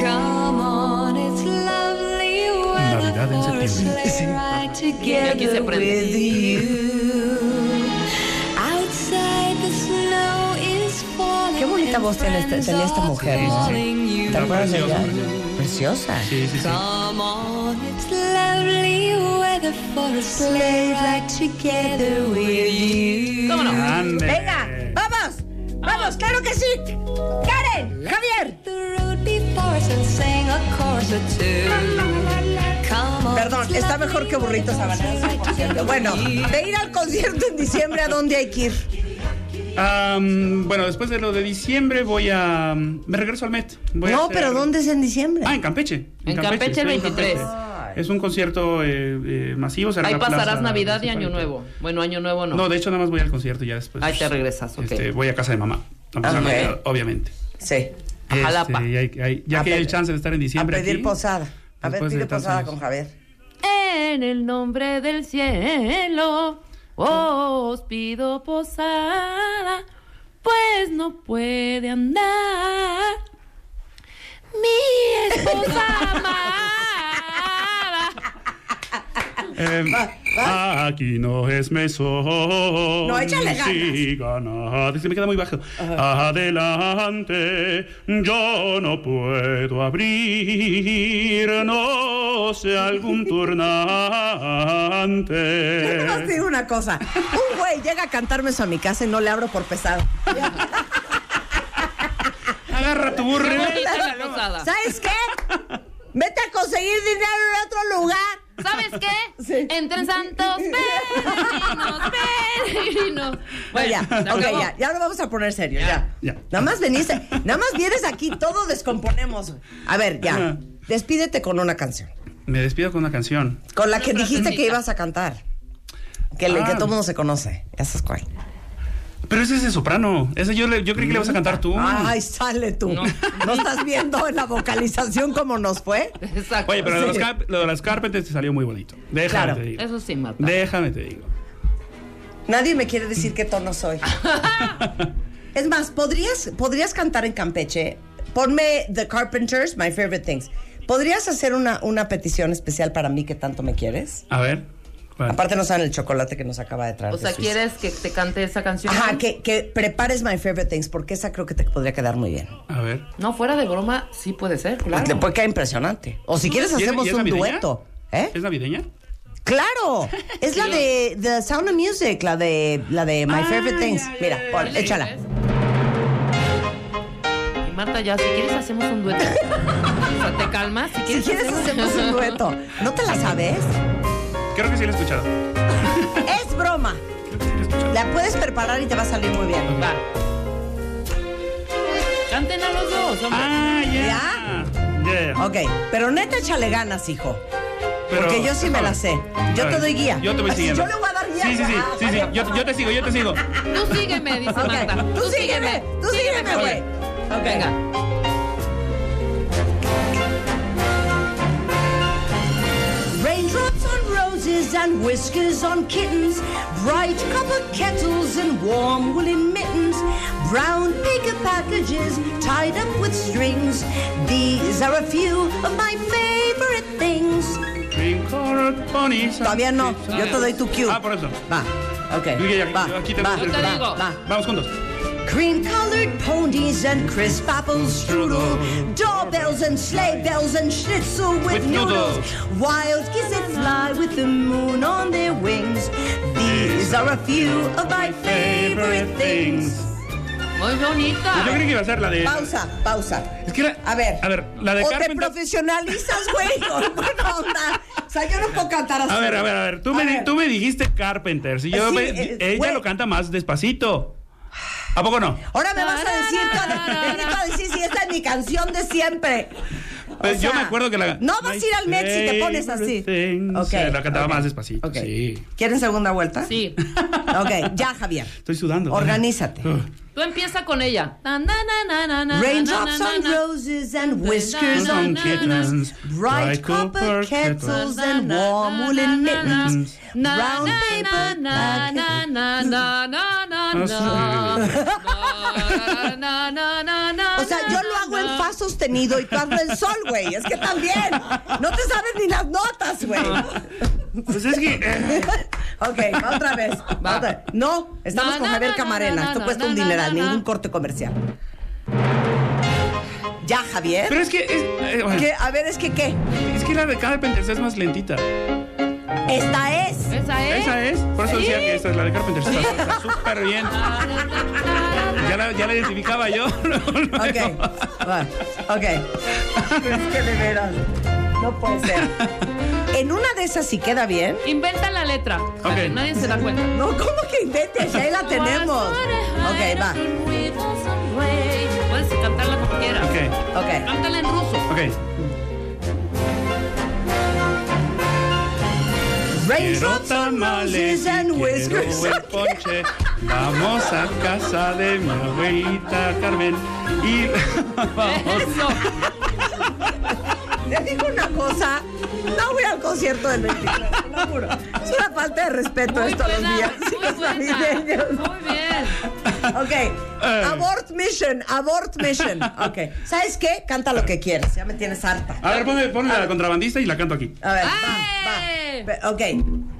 Come on, it's lovely weather Navidad en for a septiembre. sleigh ride aquí se together prende. with you. Bonita voz tiene esta- tenía esta mujer, ¿no? calling you. ¿Te acuerdas de ella? preciosa. Sí, sí, sí. Come on, it's lovely weather for a sleigh ride together with you. ¿Cómo no? Ande. Venga, vamos. Vamos, claro que sí. Karen, Javier. Perdón, está mejor que burritos cierto. Bueno, de ir al concierto en diciembre, ¿a dónde hay que ir? Bueno, después de lo de diciembre voy a... Me regreso al Met. Voy a No, hacer- pero ¿dónde es en diciembre? Ah, en Campeche. En Campeche el estoy en 23. Campeche. Es un concierto eh, eh, masivo. será Ahí pasarás plaza Navidad y Año. Nuevo. Bueno, Año Nuevo no. No, de hecho nada más voy al concierto y ya después. Ahí te regresas, ok. este, voy a casa de mamá. a pasar Ok. Navidad, obviamente. Sí. A Jalapa. Este, y hay- hay- ya A que hay pedir- chance de estar en A diciembre. pedir aquí, posada. A ver, pide posada años. con Javier. En el nombre del cielo os pido posada, pues no puede andar mi esposa amada. Em, Aquí no es mesón. No, échale ganas. Sí, ganas. Se me queda muy bajo. Adelante, yo no puedo abrir, no sé algún Yo nomás turnante. te digo una cosa. Un güey llega a cantarme eso a mi casa y no le abro por pesado. Agarra tu burro. ¿Sabes qué? Vete a conseguir dinero en otro lugar. ¿Sabes qué? Sí. Entre santos peregrinos, peregrinos. Bueno, ya, ok, ya, ya lo vamos a poner serio, ya. Ya. Nada más veniste, nada más vienes aquí, todo descomponemos. A ver, ya, despídete con una canción. Me despido con una canción. Con la que dijiste que ibas a cantar. Que, le- Ah. que todo el mundo se conoce. ¿Ya sabes cuál? Pero ese es de soprano. Ese yo, le- yo creí que le ibas a cantar tú. Ay, sale tú. No. No. estás viendo en la vocalización cómo nos fue? Exacto. Oye, pero lo de Carp- lo de las Carpenters te salió muy bonito. Déjame Claro. te digo. Eso sí mata. Déjame te digo. Nadie me quiere decir qué tono soy. es más, ¿podrías, podrías cantar en Campeche. Ponme The Carpenters, My Favorite Things. ¿Podrías hacer una, una petición especial para mí que tanto me quieres? A ver. Aparte no saben el chocolate que nos acaba de traer. O sea, Suiza. ¿quieres que te cante esa canción? Ajá, que, que prepares My Favorite Things, porque esa creo que te podría quedar muy bien. A ver. No, fuera de broma, sí puede ser, claro. Te puede quedar impresionante. O si quieres ¿Y es- hacemos es un navideña? dueto. ¿Eh? ¿Es navideña? ¡Claro! Es la de The Sound of Music, la de, la de My Ah, Favorite Things. ya, ya, Mira, échala. Y Marta, ya, si quieres hacemos un dueto. o sea, te calmas. Si Si quieres, quieres hacemos un dueto. ¿No te la sabes? Creo que sí la he escuchado. Es broma. Creo que sí la he escuchado. La puedes preparar y te va a salir muy bien. Va. Canten a los dos, hombre. Ah, ya. Ya. Ok, pero neta échale ganas, hijo. Pero- Porque yo sí me la sé. Yo te doy guía. Yo te voy Así, siguiendo. Yo le voy a dar guía. Sí, sí, sí. Sí, sí. Yo, yo te sigo, yo te sigo. Tú sígueme, dice Ok, Marta. tú sígueme, tú sígueme, güey. Oye, Ok. Venga. And whiskers on kittens, bright copper kettles and warm woolen mittens, brown paper packages tied up with strings. These are a few of my favorite things. Green colored ponies. Todavía no, yo te doy tu cue. Ah, por eso. Va, ok. Va, aquí va, doy el- Yo te va. Vamos juntos. Cream colored ponies and crisp apple strudel, doorbells and sleigh bells and schnitzel with, With noodles. noodles. Wild geese that fly with the moon on their wings. These are a few of my favorite things. Muy bonita. Pues Yo creí que iba a ser la de. Pausa, pausa. Es que era- A ver. A ver, la de o te Carpenter. profesionalizas, güey, buena onda. sea, yo no puedo cantar así. A ver, a ver, a ver. Tú, A me, ver. tú me dijiste Carpenters y yo Sí, me- eh, ella güey. lo canta más despacito. ¿A poco no? Ahora me vas a decir, a decir si esta es mi canción de siempre. O Pues yo me acuerdo que la. No vas a ir al Met si te pones así. Everything. Ok, Se la cantaba más despacito. ok. Sí. ¿Quieren segunda vuelta? Sí. Ok, ya, Javier. Estoy sudando. Organízate. Tú empieza con ella. Raindrops on roses and whiskers on kittens, bright copper kettles and warm woolen mittens, Round O sea, yo lo hago en fa sostenido y tú hazlo en sol, güey. Es que también. No te sabes ni las notas, güey. Pues es que. ok, otra vez. No, estamos con Javier Camarena. Esto cuesta un dineral, ningún corte comercial. Ya, Javier. Pero es que. A ver, es que qué. Es que la de cada pendeja es más lentita. Esta es. Esa es. Esa es. Por eso decía que esta es la de Carpenters. Está está súper bien. Ya la, ya la identificaba yo. Ok, va, ok. Es que de veras, no puede ser. En una de esas sí queda bien. Inventa la letra. para que Ok. Nadie se da cuenta. No, ¿cómo que inventes? Ahí la tenemos. Ok, va. Puedes cantarla como quieras. Ok, Ok. Cántala en ruso. ok. Raindrops on roses and whiskers. quiero el ponche. Vamos a casa de mi abuelita Carmen y vamos. Eso. Te digo una cosa, no voy al concierto del 23, te lo juro. Es una falta de respeto Muy esto a los días muy buena. navideños. Muy bien. Ok, abort mission, abort mission. Ok, ¿sabes qué? Canta lo que quieras, ya me tienes harta. A ver, ponme, ponme la contrabandista y la canto aquí. A ver, va, va. Ok,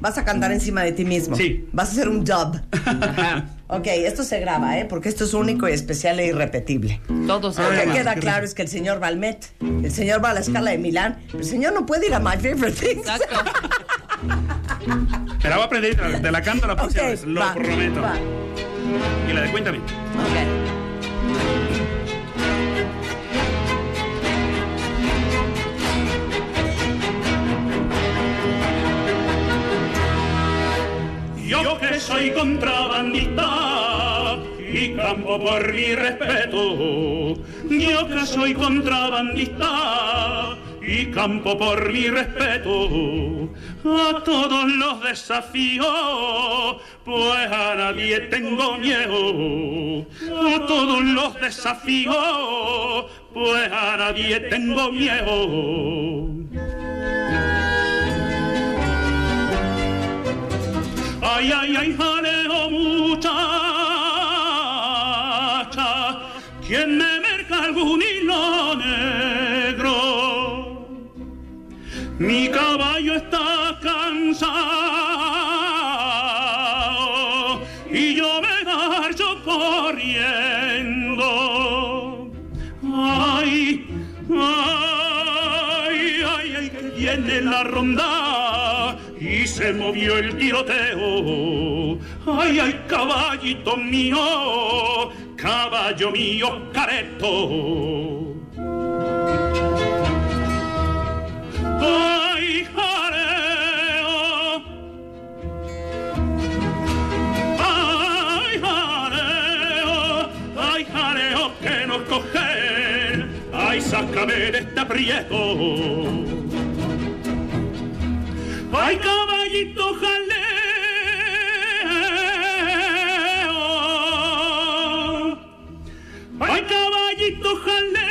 vas a cantar encima de ti mismo. Sí. Vas a hacer un dub. Ok, esto se graba, ¿eh? Porque esto es único y especial e irrepetible. Todos Lo que queda claro es que el señor va al Met, el señor va a la escala de Milán, pero el señor no puede ir a My Favorite Things. Exacto. Me la voy a aprender te la, te canto la próxima Ok, vez, lo va, prometo. va. Y la de cuéntame. Ok. Yo que soy contrabandista y campo por mi respeto. Yo que soy contrabandista y campo por mi respeto. A todos los desafíos, pues a nadie tengo miedo. A todos los desafíos, pues a nadie tengo miedo. Ay, ay, ay, jaleo la ronda y se movió el tiroteo. Ay, ay, caballito mío, caballo mío, careto. Ay, jareo. Ay, jareo. Ay, jareo que nos cogen. Ay, sácame de este aprieto. Ay, caballito jaleo. Ay, caballito jaleo.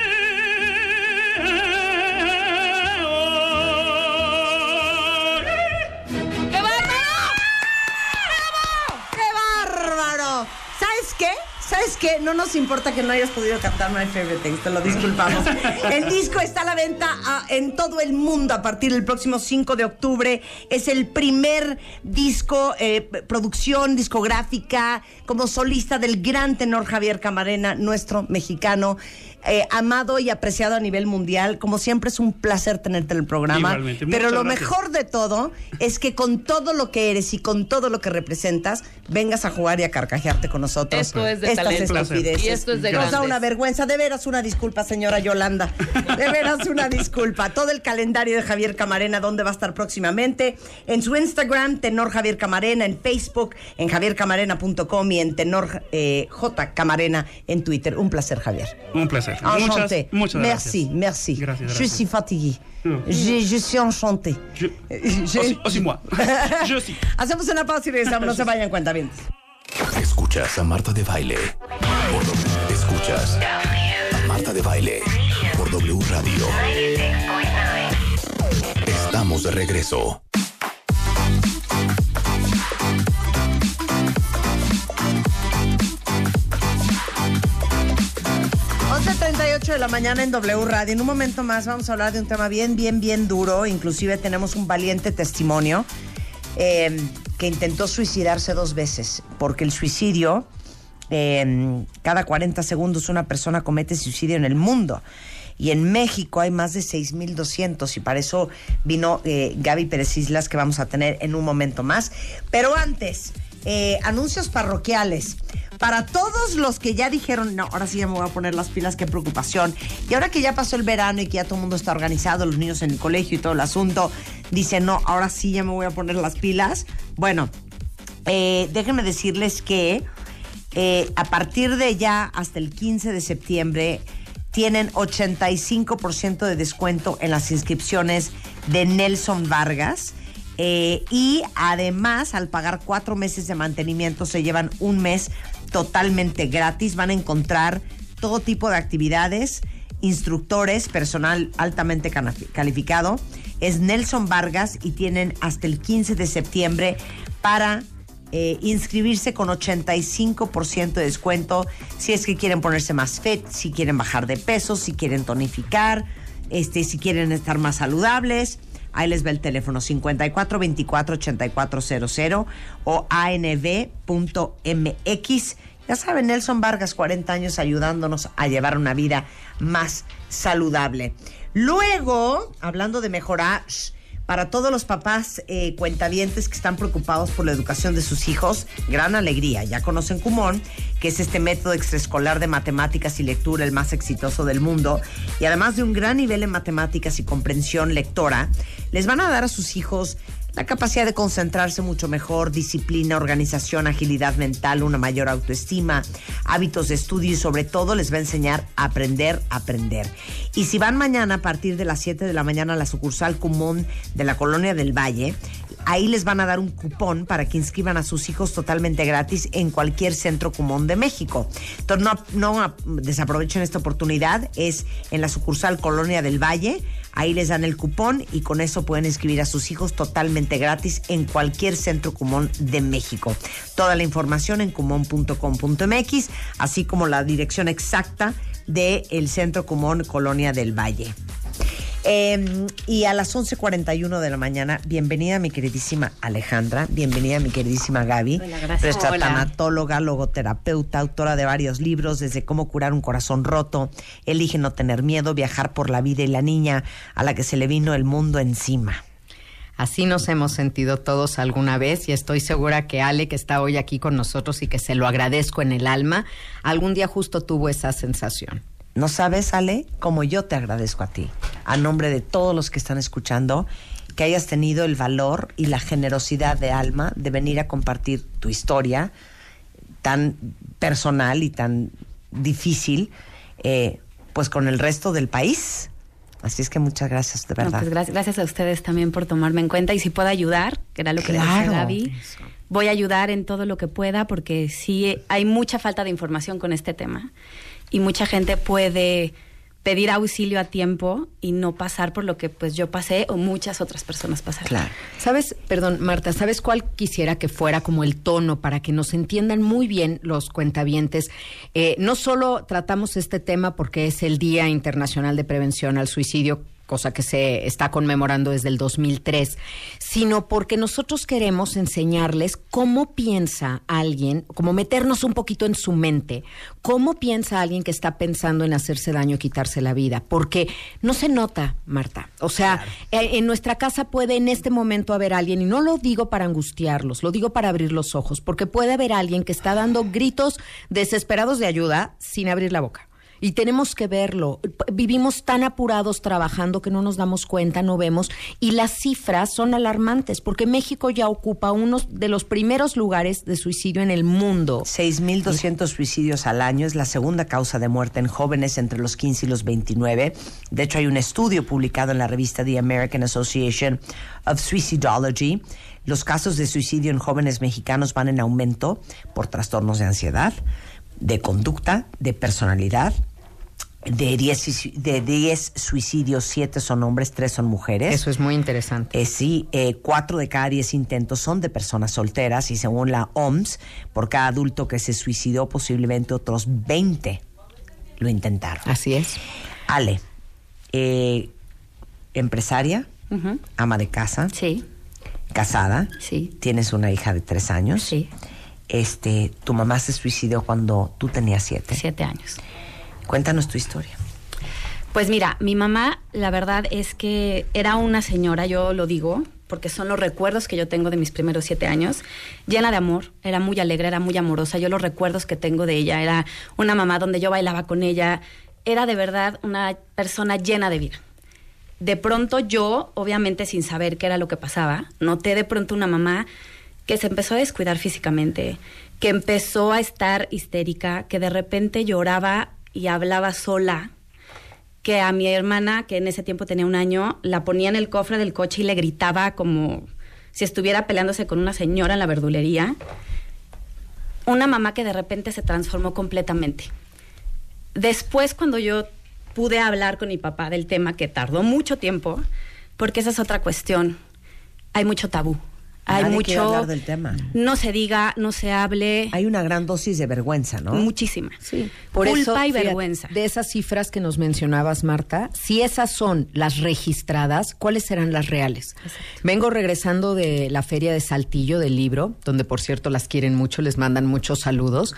¿Sabes qué? No nos importa que no hayas podido cantar My Favorite Things, te lo disculpamos. El disco está a la venta ah, en todo el mundo a partir del próximo 5 de octubre. Es el primer disco, eh, producción discográfica como solista del gran tenor Javier Camarena, nuestro mexicano. Eh, amado y apreciado a nivel mundial. Como siempre es un placer tenerte en el programa. Igualmente. Pero lo gracias. mejor de todo es que con todo lo que eres y con todo lo que representas, vengas a jugar y a carcajearte con nosotros Esto es de esta talento. placer. estupideces. Y esto es de Nos da una vergüenza. De veras una disculpa, señora Yolanda. De veras una disculpa. Todo el calendario de Javier Camarena, ¿dónde va a estar próximamente? En su Instagram, Tenor Javier Camarena, en Facebook, en javiercamarena.com y en Tenor eh, J Camarena en Twitter. Un placer, Javier. Un placer. Muchas, Enchanté. muchas gracias. merci, merci. Gracias, Je gracias. suis fatigué. Mm. Je, je suis enchanté. Je- Je- Aussi, aussi moi. Je aussi. Hacemos una pausa y regresamos. No se vayan cuenta bien. Escuchas a Marta de Baile. Por W. Escuchas a Marta de Baile. Por W Radio. Estamos de regreso. 11.38 de la mañana en W Radio. En un momento más vamos a hablar de un tema bien, bien, bien duro. Inclusive tenemos un valiente testimonio eh, que intentó suicidarse dos veces. Porque el suicidio, eh, cada 40 segundos una persona comete suicidio en el mundo. Y en México hay más de 6.200 y para eso vino eh, Gaby Pérez Islas que vamos a tener en un momento más. Pero antes, eh, anuncios parroquiales. Para todos los que ya dijeron, no, ahora sí ya me voy a poner las pilas, qué preocupación. Y ahora que ya pasó el verano y que ya todo el mundo está organizado, los niños en el colegio y todo el asunto, dicen, no, ahora sí ya me voy a poner las pilas. Bueno, eh, déjenme decirles que eh, a partir de ya hasta el 15 de septiembre tienen 85% de descuento en las inscripciones de Nelson Vargas. Eh, y además, al pagar cuatro meses de mantenimiento, se llevan un mes totalmente gratis. Van a encontrar todo tipo de actividades, instructores, personal altamente calificado. Es Nelson Vargas y tienen hasta el 15 de septiembre para eh, inscribirse con 85% de descuento si es que quieren ponerse más fit, si quieren bajar de peso, si quieren tonificar, este, si quieren estar más saludables. Ahí les va el teléfono 54 24 8400 o anv.mx. Ya saben, Nelson Vargas, 40 años ayudándonos a llevar una vida más saludable. Luego, hablando de mejorar, para todos los papás eh, cuentavientes que están preocupados por la educación de sus hijos, gran alegría. Ya conocen Kumon, que es este método extraescolar de matemáticas y lectura el más exitoso del mundo. Y además de un gran nivel en matemáticas y comprensión lectora, les van a dar a sus hijos la capacidad de concentrarse mucho mejor, disciplina, organización, agilidad mental, una mayor autoestima, hábitos de estudio y sobre todo les va a enseñar a aprender a aprender. Y si van mañana a partir de las 7 de la mañana a la sucursal Cumón de la Colonia del Valle, ahí les van a dar un cupón para que inscriban a sus hijos totalmente gratis en cualquier centro Cumón de México. Entonces no, desaprovechen esta oportunidad, es en la sucursal Colonia del Valle. Ahí les dan el cupón y con eso pueden inscribir a sus hijos totalmente gratis en cualquier centro Cumón de México. Toda la información en cumón.com.mx, así como la dirección exacta del centro Cumón Colonia del Valle. Eh, y a las 11.41 de la mañana, bienvenida mi queridísima Alejandra, bienvenida mi queridísima Gaby, Hola, nuestra Hola. tanatóloga, logoterapeuta, autora de varios libros, desde cómo curar un corazón roto, elige no tener miedo, viajar por la vida y la niña a la que se le vino el mundo encima. Así nos hemos sentido todos alguna vez y estoy segura que Ale, que está hoy aquí con nosotros y que se lo agradezco en el alma, algún día justo tuvo esa sensación. No sabes, Ale, como yo te agradezco a ti, a nombre de todos los que están escuchando, que hayas tenido el valor y la generosidad de alma de venir a compartir tu historia tan personal y tan difícil, eh, pues con el resto del país. Así es que muchas gracias, de No, verdad. pues gracias, gracias a ustedes también por tomarme en cuenta y si puedo ayudar, que era lo que le Claro. decía Gaby, voy a ayudar en todo lo que pueda porque sí hay mucha falta de información con este tema y mucha gente puede pedir auxilio a tiempo y no pasar por lo que pues yo pasé o muchas otras personas pasaron. ¿Sabes, perdón, Marta, ¿sabes cuál quisiera que fuera como el tono para que nos entiendan muy bien los cuentavientes? Eh, no solo tratamos este tema porque es el Día Internacional de Prevención al Suicidio, cosa que se está conmemorando desde el 2003, sino porque nosotros queremos enseñarles cómo piensa alguien, como meternos un poquito en su mente, cómo piensa alguien que está pensando en hacerse daño, quitarse la vida, porque no se nota, Marta. O sea, eh, en nuestra casa puede en este momento haber alguien, y no lo digo para angustiarlos, lo digo para abrir los ojos, porque puede haber alguien que está dando gritos desesperados de ayuda sin abrir la boca. Y tenemos que verlo. Vivimos tan apurados trabajando que no nos damos cuenta, no vemos. Y las cifras son alarmantes, porque México ya ocupa uno de los primeros lugares de suicidio en el mundo. 6.200 suicidios al año es la segunda causa de muerte en jóvenes entre los 15 y los 29. De hecho, hay un estudio publicado en la revista The American Association of Suicidology. Los casos de suicidio en jóvenes mexicanos van en aumento por trastornos de ansiedad, de conducta, de personalidad. De 10, suici- de 10 suicidios, 7 son hombres, 3 son mujeres. Eso es muy interesante. Eh, sí, eh, cuatro de cada diez intentos son de personas solteras y según la OMS, por cada adulto que se suicidó, posiblemente otros 20 lo intentaron. Así es. Ale, eh, empresaria, ama de casa, Sí, casada, sí, tienes una hija de tres años. sí, Este, tu mamá se suicidó cuando tú tenías siete. siete años. Cuéntanos tu historia. Pues mira, mi mamá, la verdad es que era una señora, yo lo digo, porque son los recuerdos que yo tengo de mis primeros siete años, llena de amor, era muy alegre, era muy amorosa. Yo los recuerdos que tengo de ella, era una mamá donde yo bailaba con ella, era de verdad una persona llena de vida. De pronto yo, obviamente sin saber qué era lo que pasaba, noté de pronto una mamá que se empezó a descuidar físicamente, que empezó a estar histérica, que de repente lloraba y hablaba sola, que a mi hermana, que en ese tiempo tenía un año, la ponía en el cofre del coche y le gritaba como si estuviera peleándose con una señora en la verdulería. Una mamá que de repente se transformó completamente. Después, cuando yo pude hablar con mi papá del tema, que tardó mucho tiempo, porque esa es otra cuestión, hay mucho tabú. Hay Nadie mucho... hablar del tema. No se diga, no se hable. Hay una gran dosis de vergüenza, ¿no? Muchísima. Sí, por Culpa eso, y fíjate, vergüenza. De esas cifras que nos mencionabas, Marta, si esas son las registradas, ¿cuáles serán las reales? Vengo regresando de la feria de Saltillo del libro, donde por cierto las quieren mucho, les mandan muchos saludos,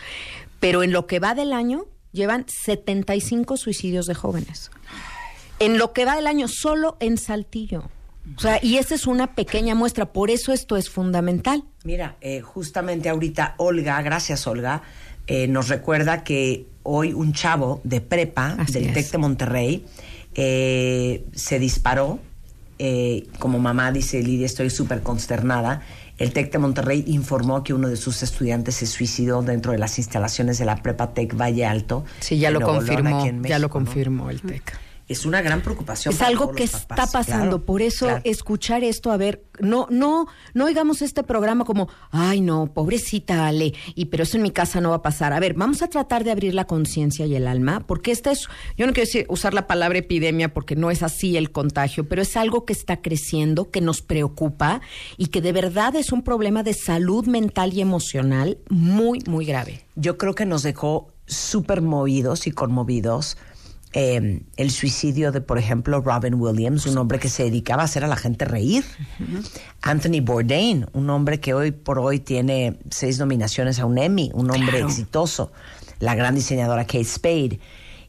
pero en lo que va del año llevan 75 suicidios de jóvenes. En lo que va del año, solo en Saltillo. O sea, y esa es una pequeña muestra, por eso esto es fundamental. Mira, eh, justamente ahorita Olga, gracias Olga, eh, nos recuerda que hoy un chavo de prepa Así del. TEC de Monterrey eh, se disparó. eh, como mamá dice Lidia, estoy súper consternada. El TEC de Monterrey informó que uno de sus estudiantes se suicidó dentro de las instalaciones de la prepa TEC Valle Alto. Sí, ya lo confirmó, ya lo confirmó el TEC. Es una gran preocupación. Es para algo todos que los está pasando, claro, por eso claro. escuchar esto, a ver, no, no, no oigamos este programa como, ay no, pobrecita Ale, y pero eso en mi casa no va a pasar. A ver, vamos a tratar de abrir la conciencia y el alma, porque esta es, yo no quiero decir, usar la palabra epidemia porque no es así el contagio, pero es algo que está creciendo, que nos preocupa y que de verdad es un problema de salud mental y emocional muy, muy grave. yo creo que nos dejó súper movidos y conmovidos eh, el suicidio de, por ejemplo, Robin Williams, un hombre que se dedicaba a hacer a la gente reír. Anthony Bourdain, un hombre que hoy por hoy tiene seis nominaciones a un Emmy, un hombre Claro. exitoso. La gran diseñadora Kate Spade.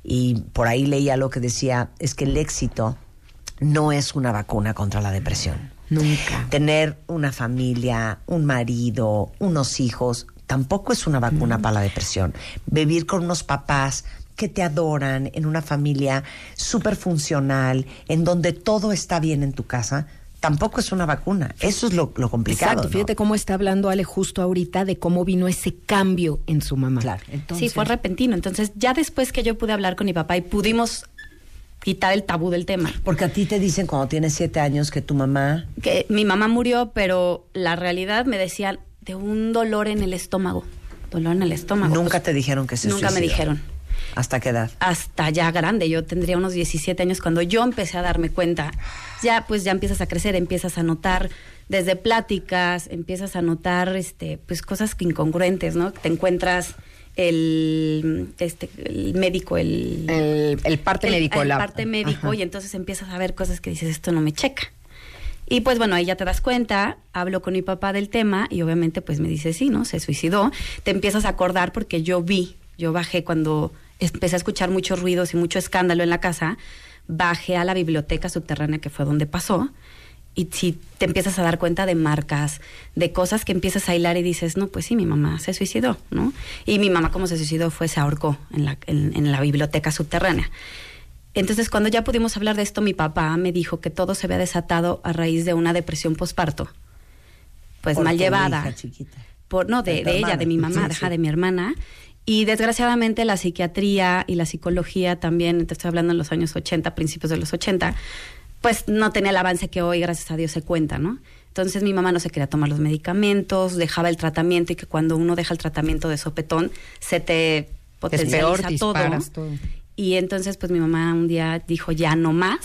Y por ahí leía lo que decía, es que el éxito no es una vacuna contra la depresión. Nunca. Tener una familia, un marido, unos hijos, tampoco es una vacuna para la depresión. Vivir con unos papás que te adoran, en una familia súper funcional, en donde todo está bien en tu casa, tampoco es una vacuna. Eso es lo, lo complicado. Exacto, ¿no? fíjate cómo está hablando Ale justo ahorita de cómo vino ese cambio en su mamá. Claro. Sí, fue repentino. Entonces, ya después que yo pude hablar con mi papá y pudimos quitar el tabú del tema. Porque a ti te dicen cuando tienes siete años que tu mamá Que mi mamá murió, pero la realidad me decían de un dolor en el estómago. Dolor en el estómago. nunca Pues, te dijeron que se Nunca me dijeron. ¿Hasta qué edad? Hasta ya grande, yo tendría unos 17 años cuando yo empecé a darme cuenta. Ya pues ya empiezas a crecer, empiezas a notar desde pláticas, empiezas a notar este pues cosas incongruentes, ¿no? Te encuentras el, este, el médico, el, El, el parte médico. el la- parte médico Ajá. y entonces empiezas a ver cosas que dices, esto no me checa. Y pues bueno, ahí ya te das cuenta, hablo con mi papá del tema y obviamente pues me dice, sí, ¿no? Se suicidó. Te empiezas a acordar porque yo vi, yo bajé cuando empecé a escuchar muchos ruidos y mucho escándalo en la casa, bajé a la biblioteca subterránea que fue donde pasó. Y si te empiezas a dar cuenta de marcas, de cosas que empiezas a hilar y dices, no, pues sí, mi mamá se suicidó, ¿no? Y mi mamá, como se suicidó, fue, se ahorcó en la, en- en la biblioteca subterránea. Entonces, cuando ya pudimos hablar de esto, mi papá me dijo que todo se había desatado a raíz de una depresión posparto. Pues Por mal llevada. hija chiquita. Por, no, De de, ella, hermana. de mi mamá, Sí, deja sí. de mi hermana. Y desgraciadamente la psiquiatría y la psicología también, te estoy hablando en los años 80, principios de los 80, pues no tenía el avance que hoy, gracias a Dios, se cuenta, ¿no? Entonces mi mamá no se quería tomar los medicamentos, dejaba el tratamiento y que cuando uno deja el tratamiento de sopetón, se te potencializa peor, todo. todo. Y entonces, pues mi mamá un día dijo, ya no más.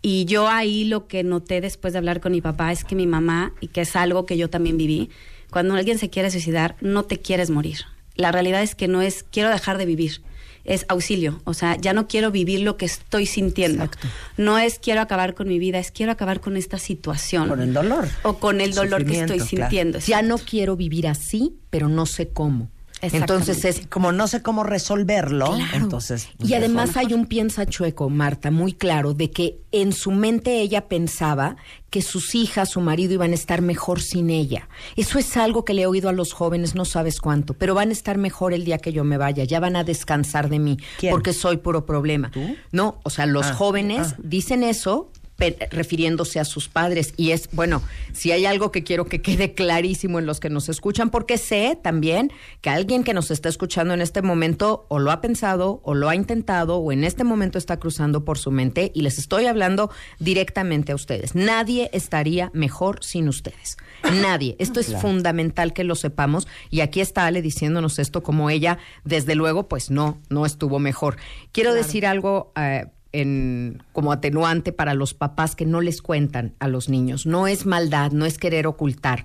Y yo ahí lo que noté después de hablar con mi papá es que mi mamá, y que es algo que yo también viví, cuando alguien se quiere suicidar, no te quieres morir. La realidad es que no es quiero dejar de vivir, es auxilio. O sea, ya no quiero vivir lo que estoy sintiendo. No es quiero acabar con mi vida, es quiero acabar con esta situación. Con el dolor. O con el dolor que estoy claro. sintiendo. Ya no quiero vivir así, pero no sé cómo. Entonces es Como no sé cómo resolverlo, Claro. entonces... pues, Y además hay un piensa chueco, Marta, muy claro, de que en su mente ella pensaba que sus hijas, su marido iban a estar mejor sin ella. Eso es algo que le he oído a los jóvenes, no sabes cuánto, pero van a estar mejor el día que yo me vaya, ya van a descansar de mí, ¿Quién? porque soy puro problema. No, o sea, los Ah, jóvenes ah. dicen eso refiriéndose a sus padres. Y es bueno si hay algo que quiero que quede clarísimo en los que nos escuchan porque sé también que alguien que nos está escuchando en este momento o lo ha pensado o lo ha intentado o en este momento está cruzando por su mente y les estoy hablando directamente a ustedes. Nadie estaría mejor sin ustedes. Nadie. Esto es Claro. fundamental que lo sepamos. Y aquí está Ale diciéndonos esto como ella desde luego pues no no estuvo mejor. Quiero decir algo eh, en, como atenuante para los papás que no les cuentan a los niños. No es maldad, no es querer ocultar.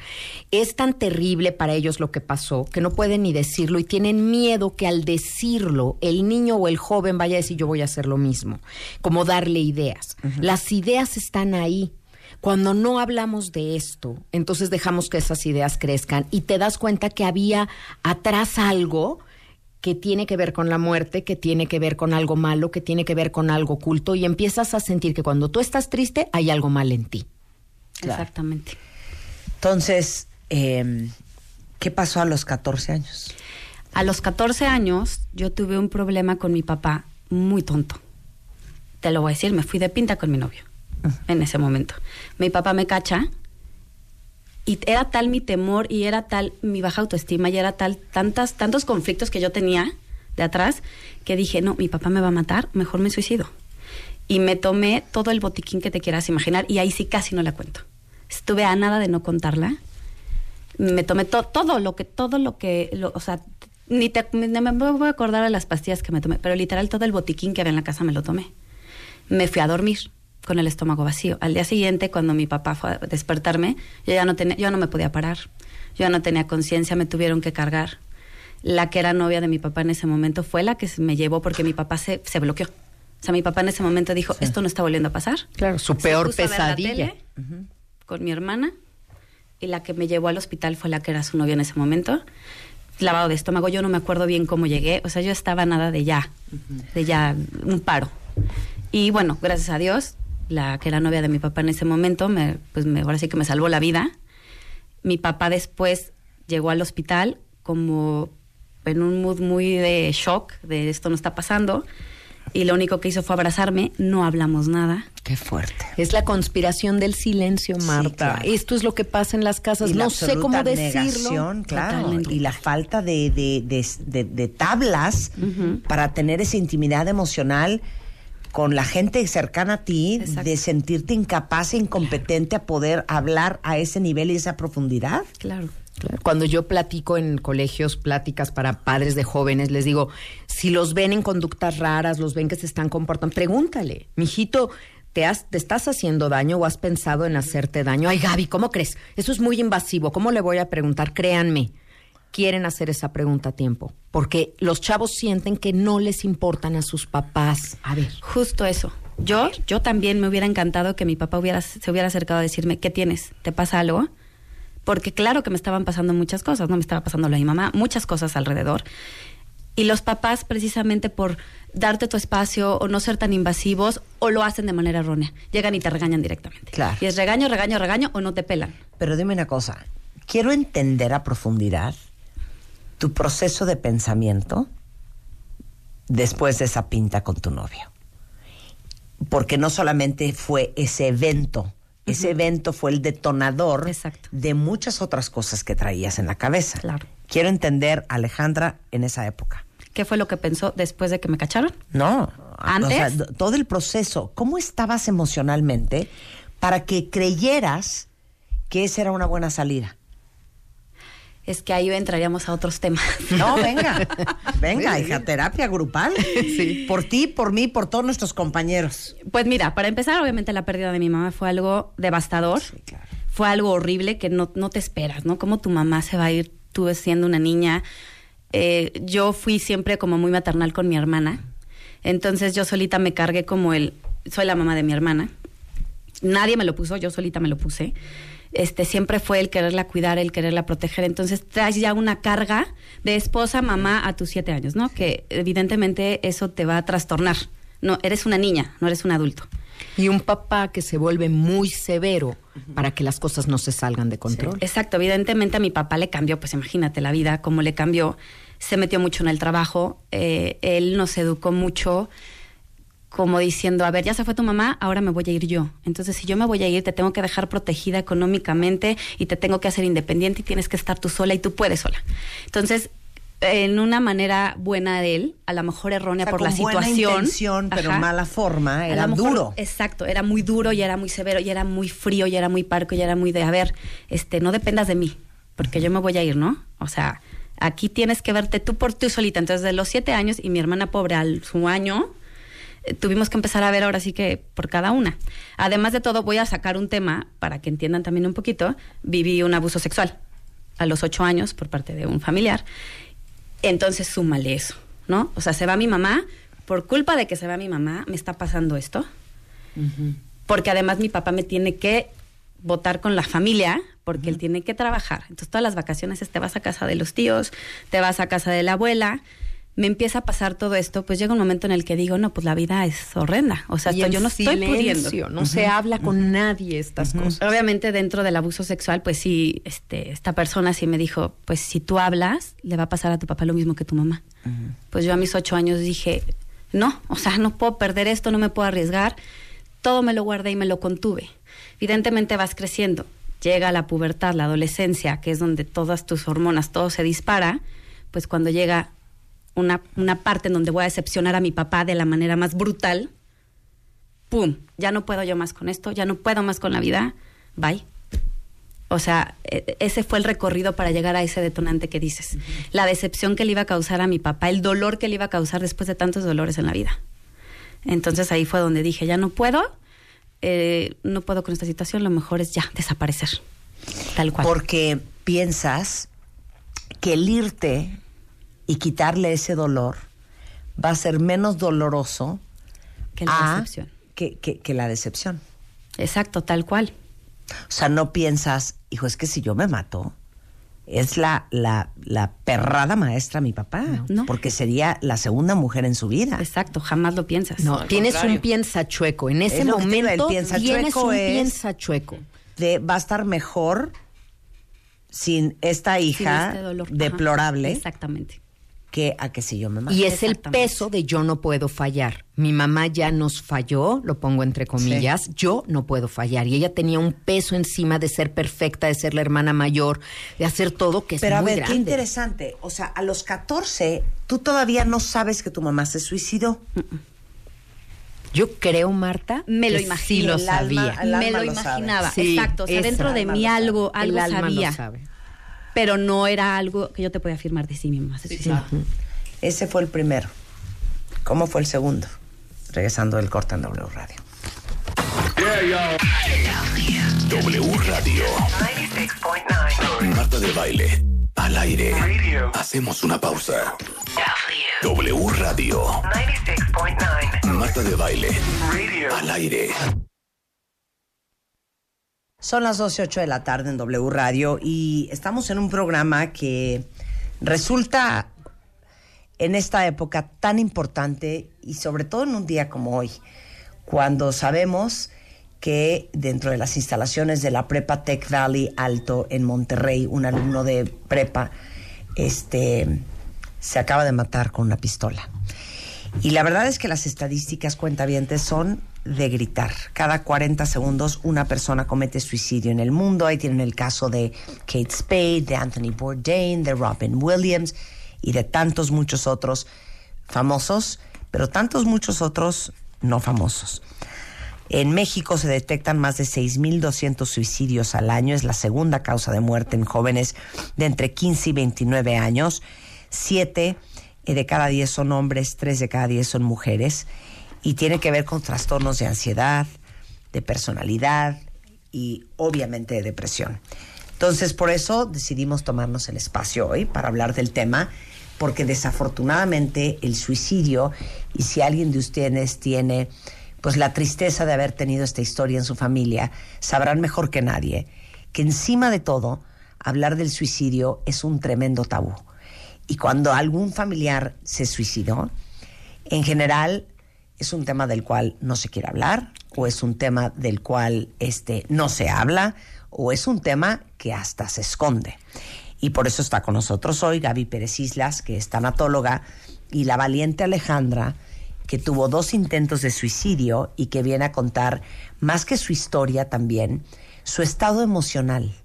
Es tan terrible para ellos lo que pasó que no pueden ni decirlo y tienen miedo que al decirlo el niño o el joven vaya a decir yo voy a hacer lo mismo, como darle ideas. Las ideas están ahí. Cuando no hablamos de esto, entonces dejamos que esas ideas crezcan y te das cuenta que había atrás algo que tiene que ver con la muerte, que tiene que ver con algo malo, que tiene que ver con algo oculto y empiezas a sentir que cuando tú estás triste hay algo mal en ti. Exactamente. Entonces, eh, ¿qué pasó a los 14 años? A los 14 años yo tuve un problema con mi papá muy tonto. Te lo voy a decir, me fui de pinta con mi novio en ese momento. Mi papá me cacha y era tal mi temor y era tal mi baja autoestima y era tal tantas tantos conflictos que yo tenía de atrás que dije, "No, mi papá me va a matar, mejor me suicido." Y me tomé todo el botiquín que te quieras imaginar y ahí sí casi no la cuento. Estuve a nada de no contarla me tomé to- todo lo que, todo lo que, lo- o sea, ni, te, me voy a acordar de las pastillas que me tomé, pero literal todo el botiquín que había en la casa me lo tomé. Me fui a dormir con el estómago vacío. Al día siguiente, cuando mi papá fue a despertarme, yo ya no tenía, yo no me podía parar. Yo ya no tenía conciencia, me tuvieron que cargar. La que era novia de mi papá en ese momento fue la que me llevó porque mi papá se, se bloqueó. O sea, mi papá en ese momento dijo, esto no está volviendo a pasar. Claro, su Se peor pesadilla. tele con mi hermana y la que me llevó al hospital fue la que era su novia en ese momento. Lavado de estómago, yo no me acuerdo bien cómo llegué, o sea, yo estaba nada de ya, de ya un paro. Y bueno, gracias a Dios, la que era novia de mi papá en ese momento, me, pues me, ahora sí que me salvó la vida. Mi papá después llegó al hospital como en un mood muy de shock, de esto no está pasando, y lo único que hizo fue abrazarme, no hablamos nada. Qué fuerte. Es la conspiración del silencio, Marta. claro. Esto es lo que pasa en las casas. Y la no sé cómo decirlo. negación, claro, Totalmente. y la falta de, de- de- de- de tablas para tener esa intimidad emocional con la gente cercana a ti, de sentirte incapaz e incompetente a poder hablar a ese nivel y esa profundidad. Claro. Claro. Cuando yo platico en colegios, pláticas para padres de jóvenes, les digo, si los ven en conductas raras, los ven que se están comportando, pregúntale, mijito, ¿te, has, ¿te estás haciendo daño o has pensado en hacerte daño? Ay, Gaby, ¿cómo crees? Eso es muy invasivo, ¿cómo le voy a preguntar? Créanme. Quieren hacer esa pregunta a tiempo, porque los chavos sienten que no les importan a sus papás. A ver. Justo eso. Yo, yo también me hubiera encantado que mi papá hubiera, se hubiera acercado a decirme, ¿qué tienes? ¿Te pasa algo? Porque claro que me estaban pasando muchas cosas, ¿no? Me estaba pasando lo de mi mamá, muchas cosas alrededor. Y los papás, precisamente por darte tu espacio o no ser tan invasivos, o lo hacen de manera errónea. Llegan y te regañan directamente. Claro. Y es regaño, regaño, regaño, o no te pelan. Pero dime una cosa, quiero entender a profundidad tu proceso de pensamiento después de esa pinta con tu novio. Porque no solamente fue ese evento, ese evento fue el detonador de muchas otras cosas que traías en la cabeza. Claro. Quiero entender, Alejandra, en esa época. ¿Qué fue lo que pensó después de que me cacharon? No, ¿Antes? o sea, d- todo el proceso. ¿Cómo estabas emocionalmente para que creyeras que esa era una buena salida? Es que ahí entraríamos a otros temas. No, venga, venga, hija, terapia grupal. Sí. Por ti, por mí, por todos nuestros compañeros. Pues mira, para empezar, obviamente la pérdida de mi mamá fue algo devastador. Fue algo horrible que no, no te esperas, ¿no? Cómo tu mamá se va a ir tú siendo una niña. Eh, yo fui siempre como muy maternal con mi hermana. Entonces yo solita me cargué como el... Soy la mamá de mi hermana. Nadie me lo puso, yo solita me lo puse. Este, siempre fue el quererla cuidar, el quererla proteger. Entonces traes ya una carga de esposa, mamá a tus siete años, ¿no? Que evidentemente eso te va a trastornar. No, eres una niña, no eres un adulto. Y un papá que se vuelve muy severo para que las cosas no se salgan de control. Exacto, evidentemente a mi papá le cambió, pues imagínate la vida, cómo le cambió, se metió mucho en el trabajo, eh, él nos educó mucho como diciendo, a ver, ya se fue tu mamá, ahora me voy a ir yo. Entonces, si yo me voy a ir, te tengo que dejar protegida económicamente y te tengo que hacer independiente y tienes que estar tú sola y tú puedes sola. Entonces, en una manera buena de él, a lo mejor errónea O sea, por la buena situación. intención, pero Ajá. mala forma, era mejor- duro. Exacto, era muy duro y era muy severo y era muy frío y era muy parco y era muy de, a ver, este, no dependas de mí, porque yo me voy a ir, ¿no? O sea, aquí tienes que verte tú por tú solita. Entonces, de los siete años y mi hermana pobre al su año, tuvimos que empezar a ver ahora sí que por cada una. Además de todo, voy a sacar un tema para que entiendan también un poquito. Viví un abuso sexual a los ocho años por parte de un familiar. Entonces, súmale eso, ¿no? O sea, se va mi mamá, por culpa de que se va mi mamá, me está pasando esto. Porque además mi papá me tiene que votar con la familia, porque él tiene que trabajar. Entonces, todas las vacaciones es, te vas a casa de los tíos, te vas a casa de la abuela. Me empieza a pasar todo esto, pues llega un momento en el que digo, no, pues la vida es horrenda. O sea, yo no estoy pudiendo. no se habla con nadie estas cosas. Obviamente dentro del abuso sexual, pues sí, este, esta persona sí me dijo, pues si tú hablas, le va a pasar a tu papá lo mismo que tu mamá. Pues yo a mis ocho años dije, no, o sea, no puedo perder esto, no me puedo arriesgar. Todo me lo guardé y me lo contuve. Evidentemente vas creciendo, llega la pubertad, la adolescencia, que es donde todas tus hormonas, todo se dispara, pues cuando llega una, una parte en donde voy a decepcionar a mi papá de la manera más brutal, ¡pum! Ya no puedo yo más con esto, ya no puedo más con la vida, bye. O sea, e- ese fue el recorrido para llegar a ese detonante que dices. La decepción que le iba a causar a mi papá, el dolor que le iba a causar después de tantos dolores en la vida. Entonces ahí fue donde dije, ya no puedo, eh, no puedo con esta situación, lo mejor es ya desaparecer. Tal cual. Porque piensas que el irte y quitarle ese dolor va a ser menos doloroso Que la a- decepción. Que, que- que la decepción. Exacto, tal cual. O sea, no piensas, hijo, es que si yo me mato, es la, la, la perrada maestra mi papá. Porque sería la segunda mujer en su vida. Exacto, jamás lo piensas. No, tienes un piensa chueco. En ese Es momento el piensa tienes chueco un es- piensa chueco. De, va a estar mejor sin esta Sin hija este dolor. Ajá, deplorable Exactamente. Que a que si yo me mato. Y es el peso de yo no puedo fallar. Mi mamá ya nos falló, lo pongo entre comillas, yo no puedo fallar. Y ella tenía un peso encima de ser perfecta, de ser la hermana mayor, de hacer todo que es Pero a muy ver, grande. qué interesante. O sea, a los 14, tú todavía no sabes que tu mamá se suicidó. Yo creo, Marta, Me lo que imagino. sí lo El alma- sabía. el me lo imaginaba, Sí, exacto. O sea, esa dentro de mí algo, algo El alma lo sabía. sabe. Pero no era algo que yo te podía afirmar de sí misma. Ese fue el primero. ¿Cómo fue el segundo? Regresando del corte en W Radio. W Radio. 96.9. Marta de Baile. al aire. Hacemos una pausa. W Radio. 96.9. Marta de baile. Al aire. Son las 12.08 de la tarde en W Radio y estamos en un programa que resulta en esta época tan importante y sobre todo en un día como hoy, cuando sabemos que dentro de las instalaciones de la Prepa Tech Valley Alto en Monterrey, un alumno de prepa, este, se acaba de matar con una pistola. Y la verdad es que las estadísticas cuentavientes son de gritar. Cada 40 segundos una persona comete suicidio en el mundo. Ahí tienen el caso de Kate Spade, de Anthony Bourdain, de Robin Williams y de tantos muchos otros famosos, pero tantos muchos otros no famosos. En México se detectan más de 6.200 suicidios al año. Es la segunda causa de muerte en jóvenes de entre 15 y 29 años. Siete eh, de cada diez son hombres, tres de cada diez son mujeres. Y tiene que ver con trastornos de ansiedad, de personalidad y obviamente de depresión. Entonces, por eso decidimos tomarnos el espacio hoy para hablar del tema, porque desafortunadamente el suicidio, y si alguien de ustedes tiene pues la tristeza de haber tenido esta historia en su familia, sabrán mejor que nadie que encima de todo, hablar del suicidio es un tremendo tabú. Y cuando algún familiar se suicidó, en general es un tema del cual no se quiere hablar, o es un tema del cual este, no se habla, o es un tema que hasta se esconde. Y por eso está con nosotros hoy Gaby Pérez Islas, que es tanatóloga, y la valiente Alejandra, que tuvo dos intentos de suicidio y que viene a contar, más que su historia también, su estado emocional,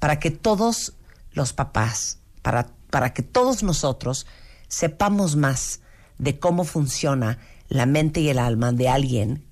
para que todos los papás, para, para que todos nosotros sepamos más de cómo funciona la mente y el alma de alguien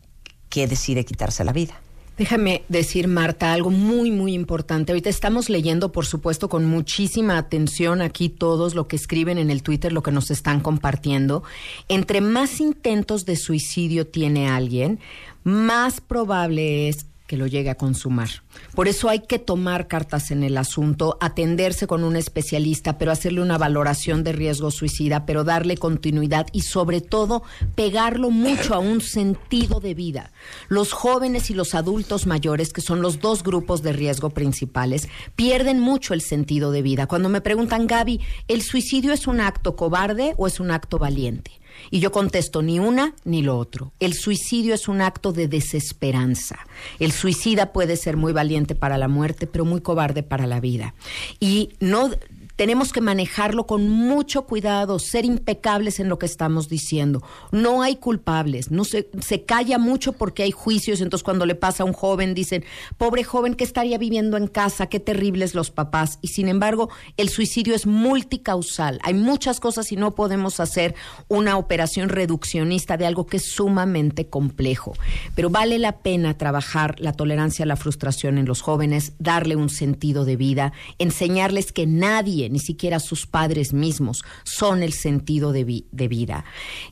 que decide quitarse la vida. Déjame decir, Marta, algo muy, muy importante. Ahorita estamos leyendo, por supuesto, con muchísima atención aquí todos lo que escriben en el Twitter, lo que nos están compartiendo. Entre más intentos de suicidio tiene alguien, más probable es que lo llegue a consumar. Por eso hay que tomar cartas en el asunto, atenderse con un especialista, pero hacerle una valoración de riesgo suicida, pero darle continuidad y sobre todo pegarlo mucho a un sentido de vida. Los jóvenes y los adultos mayores, que son los dos grupos de riesgo principales, pierden mucho el sentido de vida. Cuando me preguntan, Gaby, ¿el suicidio es un acto cobarde o es un acto valiente? Y yo contesto, ni una ni lo otro. El suicidio es un acto de desesperanza. El suicida puede ser muy valiente para la muerte, pero muy cobarde para la vida. Y no tenemos que manejarlo con mucho cuidado, ser impecables en lo que estamos diciendo. No hay culpables, no se, se calla mucho porque hay juicios, entonces cuando le pasa a un joven dicen, pobre joven que estaría viviendo en casa, qué terribles los papás. Y sin embargo, el suicidio es multicausal. Hay muchas cosas y no podemos hacer una operación reduccionista de algo que es sumamente complejo. Pero vale la pena trabajar la tolerancia a la frustración en los jóvenes, darle un sentido de vida, enseñarles que nadie ni siquiera sus padres mismos son el sentido de, vi de, vida,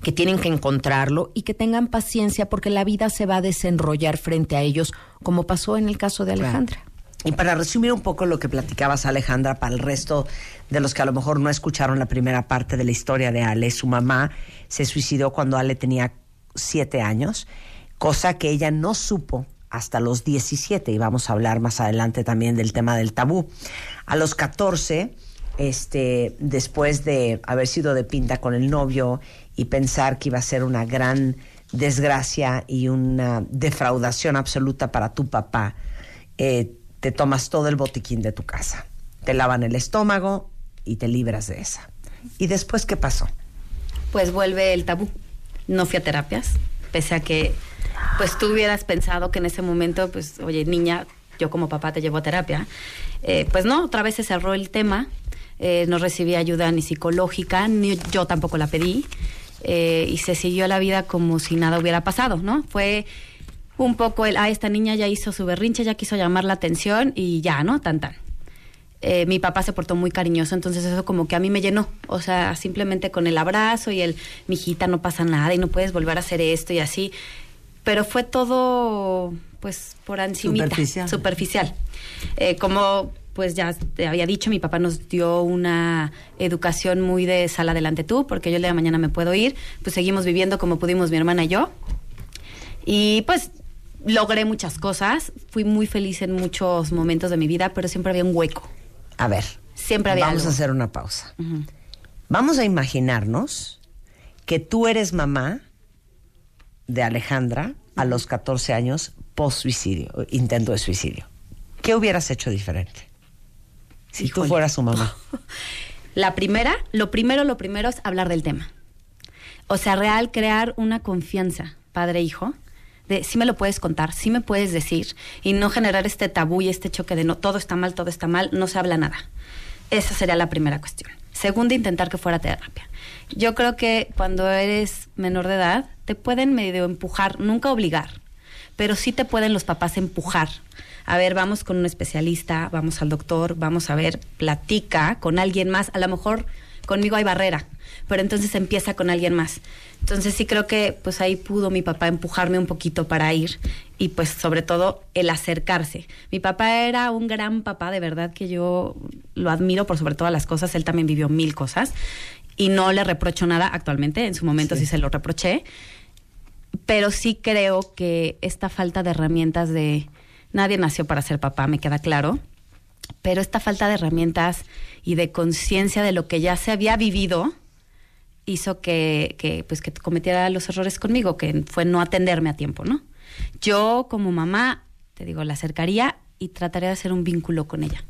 que tienen que encontrarlo y que tengan paciencia porque la vida se va a desenrollar frente a ellos, como pasó en el caso de Alejandra. Claro. Y para resumir un poco lo que platicabas, Alejandra, para el resto de los que a lo mejor no escucharon la primera parte de la historia de Ale, su mamá se suicidó cuando Ale tenía siete años, cosa que ella no supo hasta los 17, y vamos a hablar más adelante también del tema del tabú. A los 14, este, después de haber sido de pinta con el novio y pensar que iba a ser una gran desgracia y una defraudación absoluta para tu papá, eh, te tomas todo el botiquín de tu casa, te lavan el estómago y te libras de esa. ¿Y después qué pasó? Pues vuelve el tabú. No fui a terapias, pese a que pues tú hubieras pensado que en ese momento, pues, oye, niña, yo como papá te llevo a terapia. Eh, pues no, otra vez se cerró el tema eh, no recibí ayuda ni psicológica, ni yo tampoco la pedí, eh, y se siguió la vida como si nada hubiera pasado, ¿no? Fue un poco el, ah, esta niña ya hizo su berrinche, ya quiso llamar la atención y ya, ¿no? Tan, tan. Eh, mi papá se portó muy cariñoso, entonces eso como que a mí me llenó, o sea, simplemente con el abrazo y el, mijita, no pasa nada y no puedes volver a hacer esto y así, pero fue todo, pues, por encimita, Superficial. superficial. Eh, como pues ya te había dicho, mi papá nos dio una educación muy de sal adelante tú, porque yo el día de mañana me puedo ir, pues seguimos viviendo como pudimos mi hermana y yo. Y pues logré muchas cosas, fui muy feliz en muchos momentos de mi vida, pero siempre había un hueco. A ver. Siempre había Vamos algo. a hacer una pausa. Vamos a imaginarnos que tú eres mamá de Alejandra a los 14 años post suicidio, intento de suicidio. ¿Qué hubieras hecho diferente? Si tú fueras su mamá. La primera, lo primero, lo primero es hablar del tema. O sea, real, crear una confianza, padre-hijo, de sí me lo puedes contar, sí me puedes decir, y no generar este tabú y este choque de no, todo está mal, todo está mal, no se habla nada. Esa sería la primera cuestión. Segunda, intentar que fuera terapia. Yo creo que cuando eres menor de edad, te pueden medio empujar, nunca obligar, pero sí te pueden los papás empujar. A ver, vamos con un especialista, vamos al doctor, vamos a ver, platica con alguien más. A lo mejor conmigo hay barrera, pero entonces empieza con alguien más. Entonces sí creo que pues ahí pudo mi papá empujarme un poquito para ir y pues sobre todo el acercarse. Mi papá era un gran papá, de verdad que yo lo admiro por sobre todas las cosas, él también vivió mil cosas y no le reprocho nada actualmente, en su momento sí, se lo reproché, pero sí creo que esta falta de herramientas de nadie nació para ser papá, me queda claro, pero esta falta de herramientas y de conciencia de lo que ya se había vivido hizo que, que, pues que cometiera los errores conmigo, que fue no atenderme a tiempo, ¿no? Yo como mamá, te digo, la acercaría y trataría de hacer un vínculo con ella.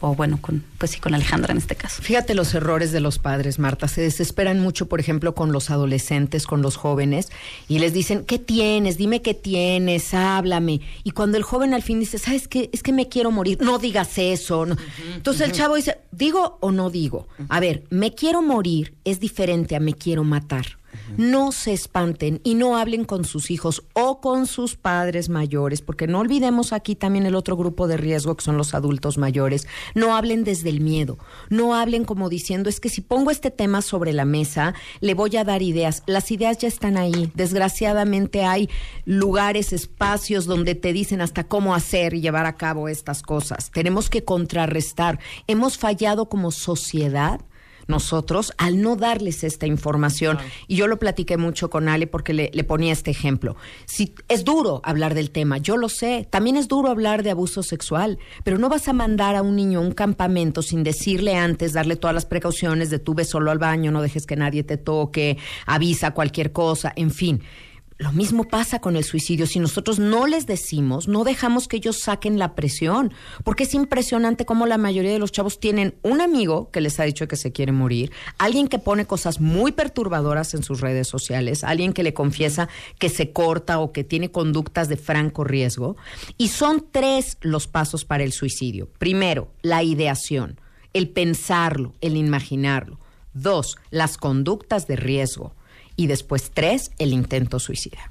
O bueno, con, pues sí, con Alejandra en este caso. Fíjate los errores de los padres, Marta. Se desesperan mucho, por ejemplo, con los adolescentes, con los jóvenes, y les dicen, ¿qué tienes? Dime qué tienes, háblame. Y cuando el joven al fin dice, ¿sabes qué? Es que me quiero morir. No digas eso. no. Entonces el chavo dice, ¿digo o no digo? A ver, me quiero morir es diferente a me quiero matar. No se espanten y no hablen con sus hijos o con sus padres mayores, porque no olvidemos aquí también el otro grupo de riesgo que son los adultos mayores. No hablen desde el miedo, no hablen como diciendo es que si pongo este tema sobre la mesa, le voy a dar ideas. Las ideas ya están ahí. Desgraciadamente hay lugares, espacios donde te dicen hasta cómo hacer y llevar a cabo estas cosas. Tenemos que contrarrestar. Hemos fallado como sociedad nosotros al no darles esta información. Y yo lo platiqué mucho con Ale porque le, le ponía este ejemplo. Si es duro hablar del tema, yo lo sé. También es duro hablar de abuso sexual, pero no vas a mandar a un niño a un campamento sin decirle antes, darle todas las precauciones de tú ve solo al baño, no dejes que nadie te toque, avisa cualquier cosa, en fin. Lo mismo pasa con el suicidio. Si nosotros no les decimos, no dejamos que ellos saquen la presión, porque es impresionante cómo la mayoría de los chavos tienen un amigo que les ha dicho que se quiere morir, alguien que pone cosas muy perturbadoras en sus redes sociales, alguien que le confiesa que se corta o que tiene conductas de franco riesgo. Y son tres los pasos para el suicidio. Primero, la ideación, el pensarlo, el imaginarlo. Dos, las conductas de riesgo y después tres, el intento suicida.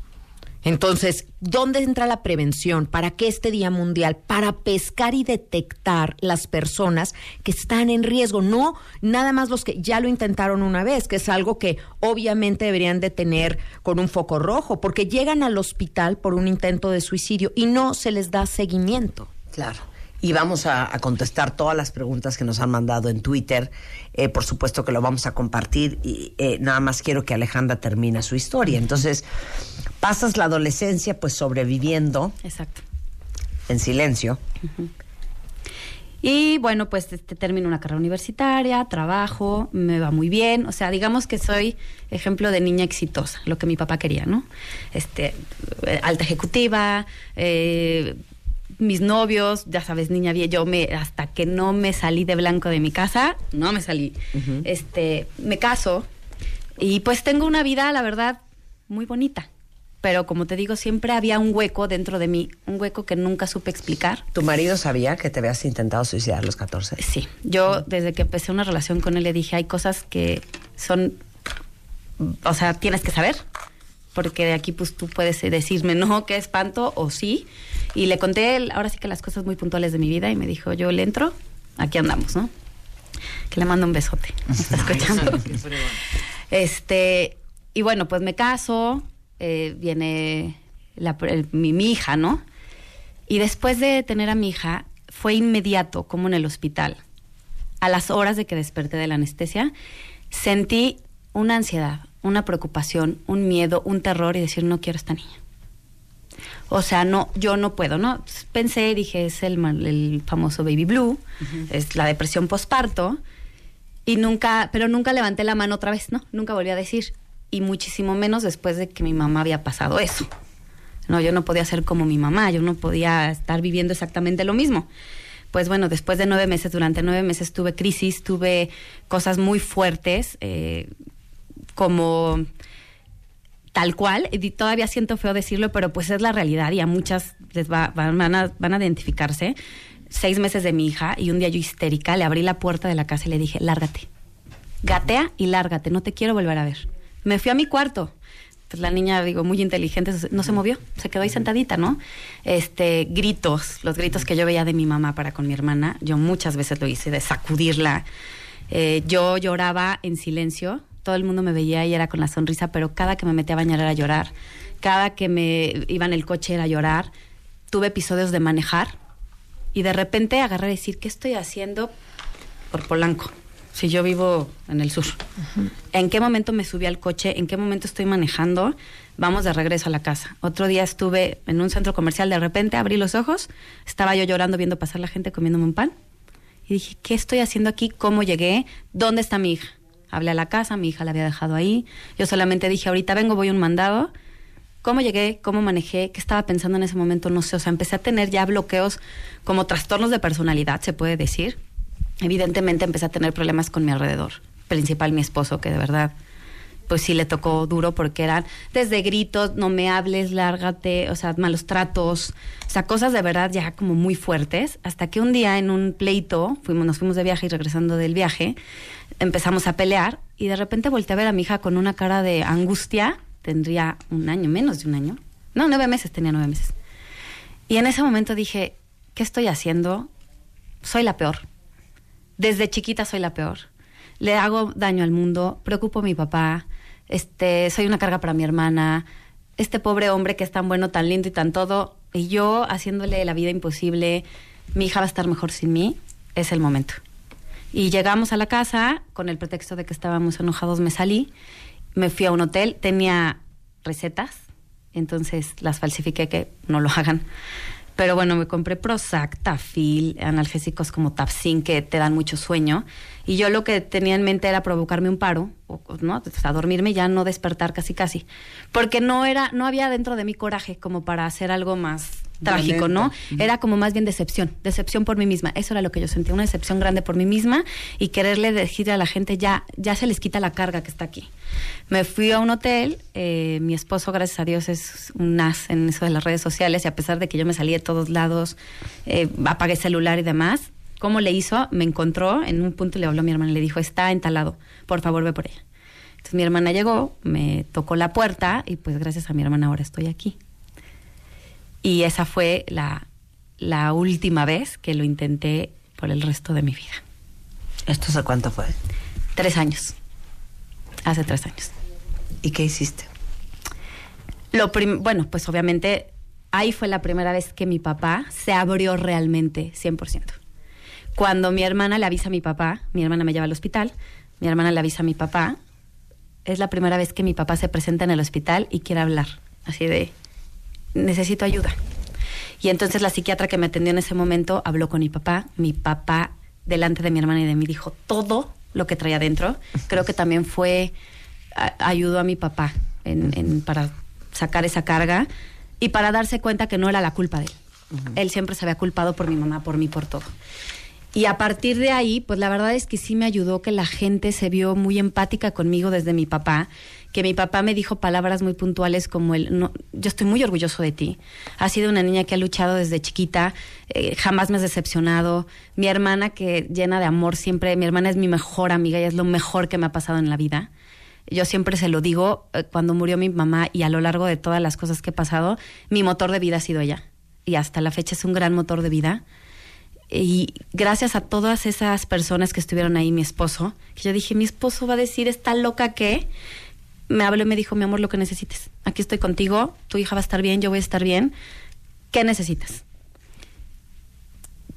Entonces, ¿dónde entra la prevención? ¿Para qué este Día Mundial? Para pescar y detectar las personas que están en riesgo, no nada más los que ya lo intentaron una vez, que es algo que obviamente deberían de tener con un foco rojo, porque llegan al hospital por un intento de suicidio y no se les da seguimiento. Claro. Y vamos a, a contestar todas las preguntas que nos han mandado en Twitter. Eh, por supuesto que lo vamos a compartir. Y eh, nada más quiero que Alejandra termine su historia. Entonces, pasas la adolescencia pues sobreviviendo Exacto. en silencio. Y bueno, pues este, termino una carrera universitaria, trabajo, me va muy bien. O sea, digamos que soy ejemplo de niña exitosa, lo que mi papá quería, ¿no? Este, eh, alta ejecutiva, eh, mis novios, ya sabes, niña bien, yo me, hasta que no me salí de blanco de mi casa, no me salí. Este, me caso y pues tengo una vida, la verdad, muy bonita. Pero como te digo, siempre había un hueco dentro de mí, un hueco que nunca supe explicar. ¿Tu marido sabía que te habías intentado suicidar a los 14? Sí, yo desde que empecé una relación con él le dije, hay cosas que son, o sea, tienes que saber, porque de aquí pues tú puedes decirme no, qué espanto o sí. Y le conté él, ahora sí que las cosas muy puntuales de mi vida y me dijo, yo le entro, aquí andamos, ¿no? Que le mando un besote, ¿me está escuchando? este, y bueno, pues me caso, eh, viene la- el- mi, mi hija, ¿no? Y después de tener a mi hija, fue inmediato, como en el hospital. A las horas de que desperté de la anestesia, sentí una ansiedad, una preocupación, un miedo, un terror y decir, no quiero a esta niña. O sea, no, yo no puedo, ¿no? Pensé, dije, es el, el famoso baby blue, es la depresión postparto, y nunca, pero nunca levanté la mano otra vez, ¿no? Nunca volví a decir, y muchísimo menos después de que mi mamá había pasado eso. No, yo no podía ser como mi mamá, yo no podía estar viviendo exactamente lo mismo. Pues bueno, después de nueve meses, durante nueve meses tuve crisis, tuve cosas muy fuertes, eh, como tal cual, y todavía siento feo decirlo, pero pues es la realidad y a muchas les va- van, a, van a identificarse. Seis meses de mi hija y un día yo histérica le abrí la puerta de la casa y le dije, lárgate, gatea y lárgate, no te quiero volver a ver. Me fui a mi cuarto. Pues la niña, digo, muy inteligente, no se movió, se quedó ahí sentadita, ¿no? Este, gritos, los gritos que yo veía de mi mamá para con mi hermana, yo muchas veces lo hice, de sacudirla. Eh, yo lloraba en silencio, todo el mundo me veía y era con la sonrisa, pero cada que me metía a bañar era llorar, cada que me iba en el coche era llorar. Tuve episodios de manejar y de repente agarré a decir, ¿qué estoy haciendo por Polanco? Si yo vivo en el sur. ¿En qué momento me subí al coche? ¿En qué momento estoy manejando? Vamos de regreso a la casa. Otro día estuve en un centro comercial, de repente abrí los ojos, estaba yo llorando viendo pasar la gente comiéndome un pan. Y dije, ¿qué estoy haciendo aquí? ¿Cómo llegué? ¿Dónde está mi hija? Hablé a la casa, mi hija la había dejado ahí. Yo solamente dije, ahorita vengo, voy un mandado. ¿Cómo llegué? ¿Cómo manejé? ¿Qué estaba pensando en ese momento? No sé. O sea, empecé a tener ya bloqueos como trastornos de personalidad, se puede decir. Evidentemente empecé a tener problemas con mi alrededor, principal mi esposo, que de verdad, pues sí le tocó duro porque eran desde gritos, no me hables, lárgate, o sea, malos tratos, o sea, cosas de verdad ya como muy fuertes, hasta que un día en un pleito, fuimos, nos fuimos de viaje y regresando del viaje, empezamos a pelear y de repente volteé a ver a mi hija con una cara de angustia, tendría un año, menos de un año, no, nueve meses, tenía nueve meses. Y en ese momento dije, ¿qué estoy haciendo? Soy la peor. Desde chiquita soy la peor. Le hago daño al mundo, preocupo a mi papá, este, soy una carga para mi hermana, este pobre hombre que es tan bueno, tan lindo y tan todo, y yo haciéndole la vida imposible, mi hija va a estar mejor sin mí, es el momento. Y llegamos a la casa, con el pretexto de que estábamos enojados, me salí, me fui a un hotel, tenía recetas, entonces las falsifiqué que no lo hagan. Pero bueno, me compré Prozac, Tafil, analgésicos como Tapsin que te dan mucho sueño. Y yo lo que tenía en mente era provocarme un paro, o, ¿no? O sea, dormirme y ya no despertar casi casi. Porque no era, no había dentro de mí coraje como para hacer algo más trágico, ¿no? Era como más bien decepción, decepción por mí misma. Eso era lo que yo sentía, una decepción grande por mí misma y quererle decir a la gente ya, ya se les quita la carga que está aquí. Me fui a un hotel, eh, mi esposo, gracias a Dios, es un as en eso de las redes sociales y a pesar de que yo me salí de todos lados, eh, apagué celular y demás, ¿cómo le hizo? Me encontró, en un punto le habló a mi hermana y le dijo, está entalado, por favor ve por ella. Entonces mi hermana llegó, me tocó la puerta y pues gracias a mi hermana ahora estoy aquí. Y esa fue la, la última vez que lo intenté por el resto de mi vida. ¿Esto hace cuánto fue? Tres años. Hace tres años. ¿Y qué hiciste? Lo prim- bueno, pues obviamente ahí fue la primera vez que mi papá se abrió realmente 100%. Cuando mi hermana le avisa a mi papá, mi hermana me lleva al hospital, mi hermana le avisa a mi papá, es la primera vez que mi papá se presenta en el hospital y quiere hablar, así de, necesito ayuda. Y entonces la psiquiatra que me atendió en ese momento habló con mi papá, mi papá delante de mi hermana y de mí dijo todo lo que traía dentro. Creo que también fue, a- ayudó a mi papá en- en- para sacar esa carga y para darse cuenta que no era la culpa de él. Él siempre se había culpado por mi mamá, por mí, por todo. Y a partir de ahí, pues la verdad es que sí me ayudó que la gente se vio muy empática conmigo desde mi papá, que mi papá me dijo palabras muy puntuales como el, no, yo estoy muy orgulloso de ti, has sido una niña que ha luchado desde chiquita, eh, jamás me has decepcionado, mi hermana que llena de amor siempre, mi hermana es mi mejor amiga y es lo mejor que me ha pasado en la vida. Yo siempre se lo digo, eh, cuando murió mi mamá y a lo largo de todas las cosas que he pasado, mi motor de vida ha sido ella. Y hasta la fecha es un gran motor de vida. Y gracias a todas esas personas que estuvieron ahí, mi esposo, que yo dije, mi esposo va a decir, está loca que me habló y me dijo, mi amor, lo que necesites. Aquí estoy contigo, tu hija va a estar bien, yo voy a estar bien. ¿Qué necesitas?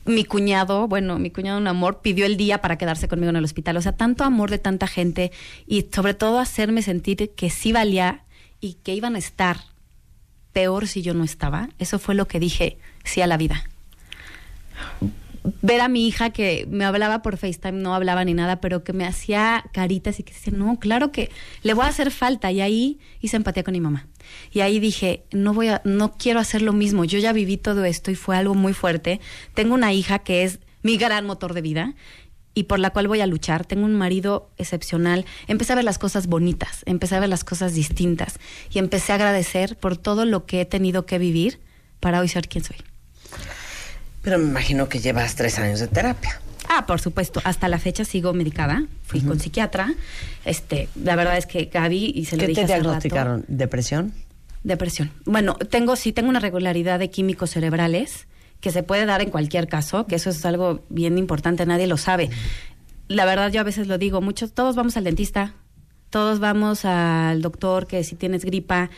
mi cuñado, bueno, mi cuñado un amor, pidió el día para quedarse conmigo en el hospital. O sea, tanto amor de tanta gente y sobre todo hacerme sentir que sí valía y que iban a estar peor si yo no estaba. Eso fue lo que dije sí a la vida. Ver a mi hija que me hablaba por FaceTime, no hablaba ni nada, pero que me hacía caritas y que decía, no, claro que le voy a hacer falta. Y ahí hice empatía con mi mamá. Y ahí dije, no voy a, no quiero hacer lo mismo. Yo ya viví todo esto y fue algo muy fuerte. Tengo una hija que es mi gran motor de vida y por la cual voy a luchar. Tengo un marido excepcional. Empecé a ver las cosas bonitas, empecé a ver las cosas distintas y empecé a agradecer por todo lo que he tenido que vivir para hoy ser quien soy. Pero me imagino que llevas tres años de terapia. Ah, por supuesto. Hasta la fecha sigo medicada. Fui con psiquiatra. Este, la verdad es que Gaby y se lo ¿Qué dije te rato, diagnosticaron? ¿Depresión? Depresión. Bueno, tengo sí tengo una regularidad de químicos cerebrales que se puede dar en cualquier caso, que eso es algo bien importante, nadie lo sabe. La verdad yo a veces lo digo, muchos todos vamos al dentista, todos vamos al doctor que si tienes gripa,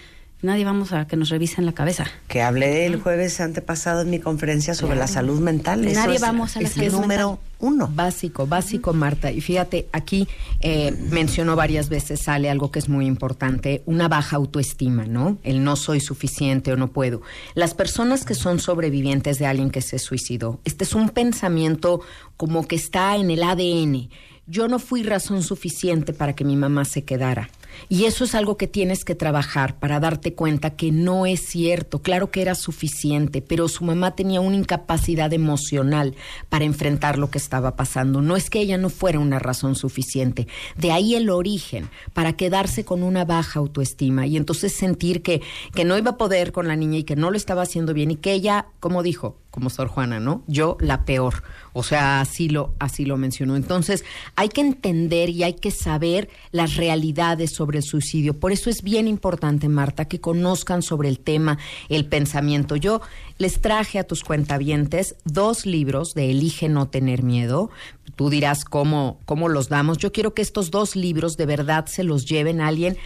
nadie vamos a que nos revisen la cabeza. Que hablé el jueves antepasado en mi conferencia sobre la salud mental. Eso Nadie es- vamos a la es salud el número mental. uno. Básico, básico, Marta. Y fíjate, aquí eh, mencionó varias veces, sale algo que es muy importante, una baja autoestima, ¿no? El no soy suficiente o no puedo. Las personas que son sobrevivientes de alguien que se suicidó, este es un pensamiento como que está en el ADN. Yo no fui razón suficiente para que mi mamá se quedara. Y eso es algo que tienes que trabajar para darte cuenta que no es cierto. Claro que era suficiente, pero su mamá tenía una incapacidad emocional para enfrentar lo que estaba pasando. No es que ella no fuera una razón suficiente. De ahí el origen, para quedarse con una baja autoestima y entonces sentir que, que no iba a poder con la niña y que no lo estaba haciendo bien y que ella, como dijo, como Sor Juana, ¿no? Yo la peor. O sea, así lo, así lo mencionó. Entonces, hay que entender y hay que saber las realidades sobre el suicidio. Por eso es bien importante, Marta, que conozcan sobre el tema, el pensamiento. Yo les traje a tus cuentavientes dos libros de Elige no tener miedo. Tú dirás cómo, cómo los damos. Yo quiero que estos dos libros de verdad se los lleven a alguien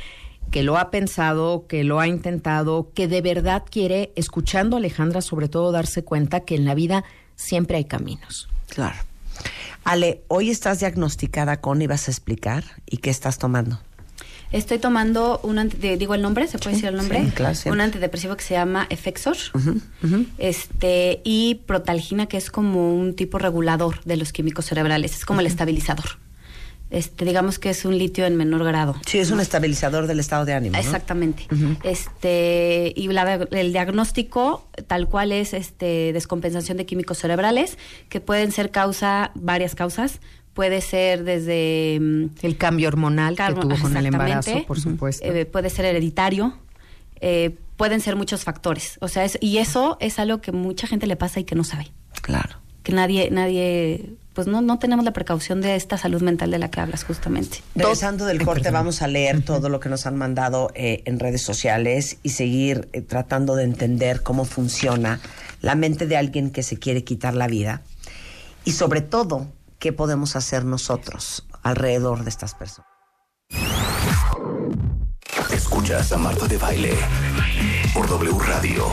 que lo ha pensado, que lo ha intentado, que de verdad quiere, escuchando a Alejandra, sobre todo darse cuenta que en la vida siempre hay caminos. Claro. Ale, hoy estás diagnosticada con, ibas a explicar, ¿y qué estás tomando? Estoy tomando un digo el nombre, se puede decir el nombre, sí, claro, un antidepresivo que se llama Effexor, este y protalgina que es como un tipo regulador de los químicos cerebrales, es como el estabilizador. Este, digamos que es un litio en menor grado. Sí, es un estabilizador del estado de ánimo. ¿no? Exactamente. Este y la- el diagnóstico tal cual es este descompensación de químicos cerebrales que pueden ser causa varias causas. Puede ser desde mm, El cambio hormonal que tuvo con el embarazo, por supuesto. eh, puede ser hereditario. eh, pueden ser muchos factores. O sea, es- y eso es algo que mucha gente le pasa y que no sabe. Claro. Que nadie, nadie, pues no, no tenemos la precaución de esta salud mental de la que hablas justamente. Regresando del corte, vamos a leer todo lo que nos han mandado eh, en redes sociales y seguir eh, tratando de entender cómo funciona la mente de alguien que se quiere quitar la vida y sobre todo qué podemos hacer nosotros alrededor de estas personas. Escuchas a Marta de Baile por W Radio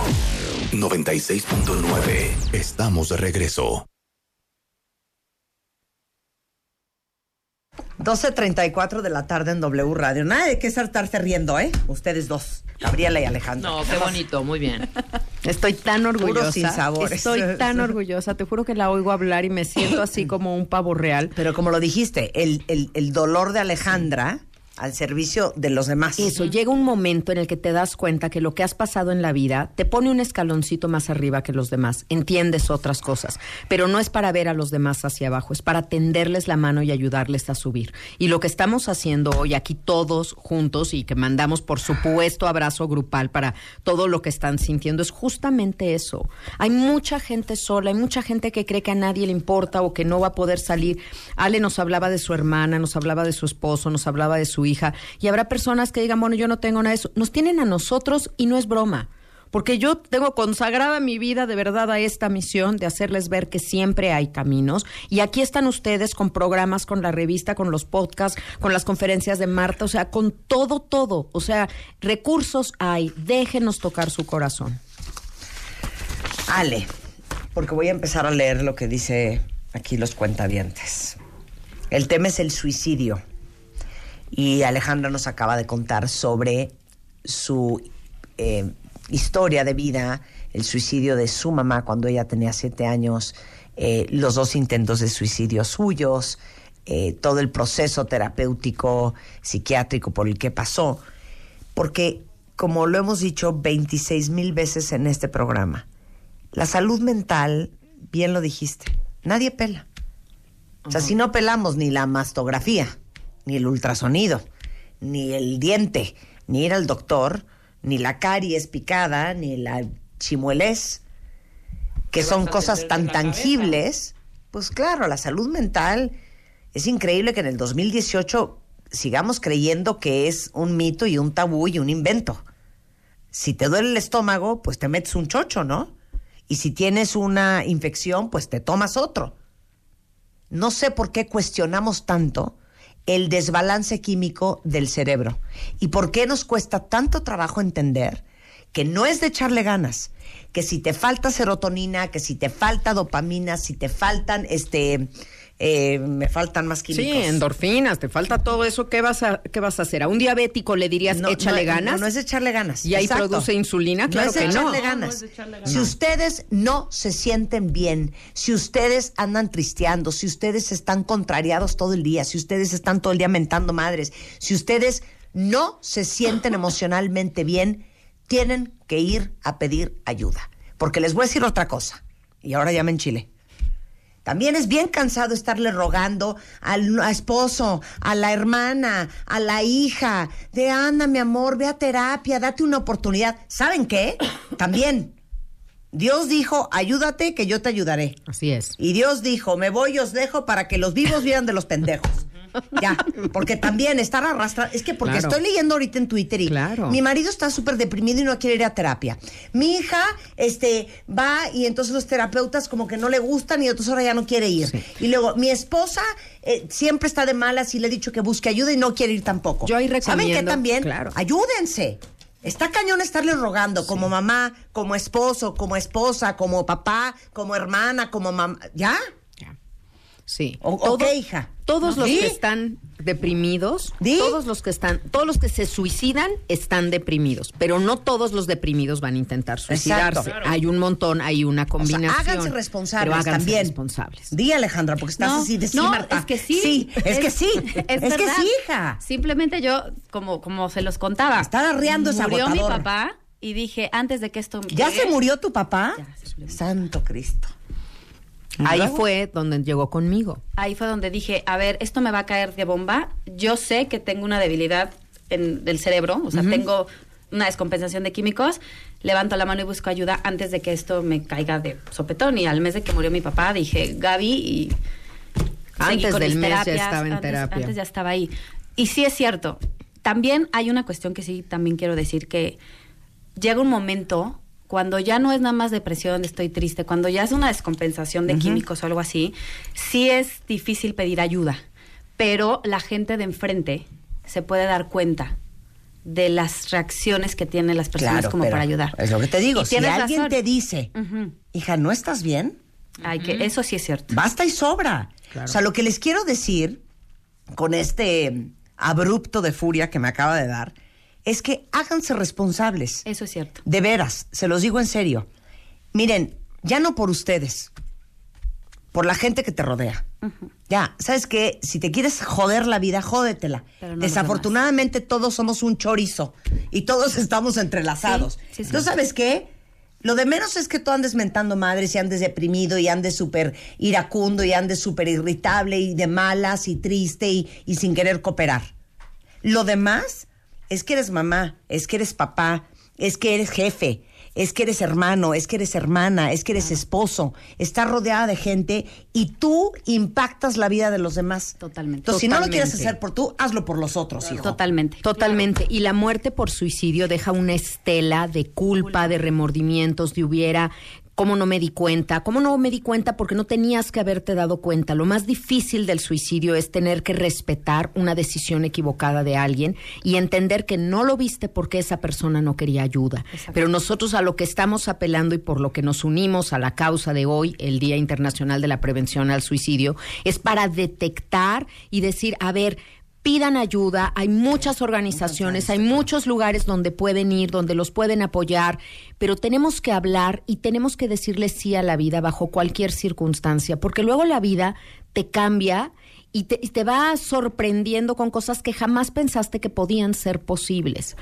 96.9. Estamos de regreso. 12.34 de la tarde en W Radio. Nada de que estarse riendo, ¿eh? Ustedes dos, Gabriela y Alejandro. No, qué bonito, muy bien. Estoy tan orgullosa. sin sabores. Estoy tan orgullosa. Te juro que la oigo hablar y me siento así como un pavo real. Pero como lo dijiste, el, el- el dolor de Alejandra al servicio de los demás. Eso, llega un momento en el que te das cuenta que lo que has pasado en la vida te pone un escaloncito más arriba que los demás. Entiendes otras cosas, pero no es para ver a los demás hacia abajo, es para tenderles la mano y ayudarles a subir. Y lo que estamos haciendo hoy aquí todos juntos y que mandamos por supuesto abrazo grupal para todo lo que están sintiendo es justamente eso. Hay mucha gente sola, hay mucha gente que cree que a nadie le importa o que no va a poder salir. Ale nos hablaba de su hermana, nos hablaba de su esposo, nos hablaba de su hija y habrá personas que digan, bueno, yo no tengo nada de eso. Nos tienen a nosotros y no es broma. Porque yo tengo consagrada mi vida de verdad a esta misión de hacerles ver que siempre hay caminos. Y aquí están ustedes con programas, con la revista, con los podcasts, con las conferencias de Marta, o sea, con todo, todo. O sea, recursos hay. Déjenos tocar su corazón. Ale, porque voy a empezar a leer lo que dice aquí los cuentavientes. El tema es el suicidio. Y Alejandra nos acaba de contar sobre su eh, historia de vida, el suicidio de su mamá cuando ella tenía siete años, eh, los dos intentos de suicidio suyos, eh, todo el proceso terapéutico, psiquiátrico por el que pasó. Porque, como lo hemos dicho 26 mil veces en este programa, la salud mental, bien lo dijiste, nadie pela. O sea, si no pelamos ni la mastografía, ni el ultrasonido, ni el diente, ni ir al doctor, ni la caries picada, ni la chimuelés, que son cosas tan tangibles, pues claro, la salud mental es increíble que en el 2018 sigamos creyendo que es un mito y un tabú y un invento. Si te duele el estómago, pues te metes un chocho, ¿no? Y si tienes una infección, pues te tomas otro. No sé por qué cuestionamos tanto el desbalance químico del cerebro. Y por qué nos cuesta tanto trabajo entender que no es de echarle ganas, que si te falta serotonina, que si te falta dopamina, si te faltan este eh, me faltan más químicos. Sí, endorfinas, te falta todo eso. ¿Qué vas a, qué vas a hacer? ¿A un diabético le dirías No, échale no, ganas? No, no es echarle ganas. ¿Y ahí Exacto. produce insulina? Claro no es que no. echarle ganas. Si ustedes no se sienten bien, si ustedes andan tristeando, si ustedes están contrariados todo el día, si ustedes están todo el día mentando madres, si ustedes no se sienten emocionalmente bien, tienen que ir a pedir ayuda. Porque les voy a decir otra cosa. Y ahora ya me enchilé. También es bien cansado estarle rogando al a esposo, a la hermana, a la hija, de anda, mi amor, ve a terapia, date una oportunidad. ¿Saben qué? También. Dios dijo, ayúdate que yo te ayudaré. Así es. Y Dios dijo, me voy y os dejo para que los vivos vieran de los pendejos. Ya, porque también estar arrastrando, es que porque Claro. estoy leyendo ahorita en Twitter y Claro. mi marido está súper deprimido y no quiere ir a terapia. Mi hija, este, va y entonces los terapeutas como que no le gustan y entonces ahora ya no quiere ir. Y luego, mi esposa eh, siempre está de malas y le he dicho que busque ayuda y no quiere ir tampoco. Yo ahí ¿Saben qué recomiendo, también? claro. Ayúdense. Está cañón estarle rogando como mamá, como esposo, como esposa, como papá, como hermana, como mamá. ¿Ya? Sí. O- Todo- hija. Todos los que están deprimidos, todos los que están, todos los que se suicidan están deprimidos, pero no todos los deprimidos van a intentar suicidarse. Exacto. Hay un montón, hay una O sea, combinación. háganse responsables pero háganse también. responsables. Di, Alejandra, porque estás No, así de sí, no, Marta. es que sí. Sí, es, que sí. Es, que sí, hija. Simplemente yo, como, como se los contaba. Está arreando ese Murió mi papá y dije, antes de que esto... ¿Ya llegue- se murió tu papá? Ya, se murió. Santo Cristo. Ahí fue donde llegó conmigo. Ahí fue donde dije, a ver, esto me va a caer de bomba. Yo sé que tengo una debilidad en el cerebro, o sea, tengo una descompensación de químicos. Levanto la mano y busco ayuda antes de que esto me caiga de sopetón. Y al mes de que murió mi papá, dije, Gaby, y Antes del mes ya estaba en antes- terapia. Antes ya estaba ahí. Y sí es cierto. También hay una cuestión que sí también quiero decir que llega un momento cuando ya no es nada más depresión, estoy triste, cuando ya es una descompensación de químicos o algo así, sí es difícil pedir ayuda, pero la gente de enfrente se puede dar cuenta de las reacciones que tienen las personas Claro, como para ayudar. Es lo que te digo. Si alguien razón. te dice, hija, ¿no estás bien? Ay, que eso sí es cierto. Basta y sobra. O sea, lo que les quiero decir con este abrupto de furia que me acaba de dar es que háganse responsables. Eso es cierto. De veras, se los digo en serio. Miren, ya no por ustedes, por la gente que te rodea. Ya, ¿sabes qué? Si te quieres joder la vida, jódetela. No Desafortunadamente todos somos un chorizo y todos estamos entrelazados. Sí, sí, sí. Entonces, ¿sabes qué? Lo de menos es que tú andes mentando madres y andes deprimido y andes súper iracundo y andes súper irritable y de malas y triste y, y sin querer cooperar. Lo demás es que eres mamá, es que eres papá, es que eres jefe, es que eres hermano, es que eres hermana, es que eres esposo. Estás rodeada de gente y tú impactas la vida de los demás. Totalmente. Entonces, si no lo quieres Totalmente. hacer por tú, hazlo por los otros, hijo. Totalmente. Totalmente. Y la muerte por suicidio deja una estela de culpa, de remordimientos, de hubiera cómo no me di cuenta, cómo no me di cuenta porque no tenías que haberte dado cuenta. Lo más difícil del suicidio es tener que respetar una decisión equivocada de alguien y entender que no lo viste porque esa persona no quería ayuda. Pero nosotros a lo que estamos apelando y por lo que nos unimos a la causa de hoy, el Día Internacional de la Prevención al Suicidio, es para detectar y decir, a ver, pidan ayuda, hay muchas organizaciones, hay muchos lugares donde pueden ir, donde los pueden apoyar, pero tenemos que hablar y tenemos que decirle sí a la vida bajo cualquier circunstancia, porque luego la vida te cambia y te, y te va sorprendiendo con cosas que jamás pensaste que podían ser posibles.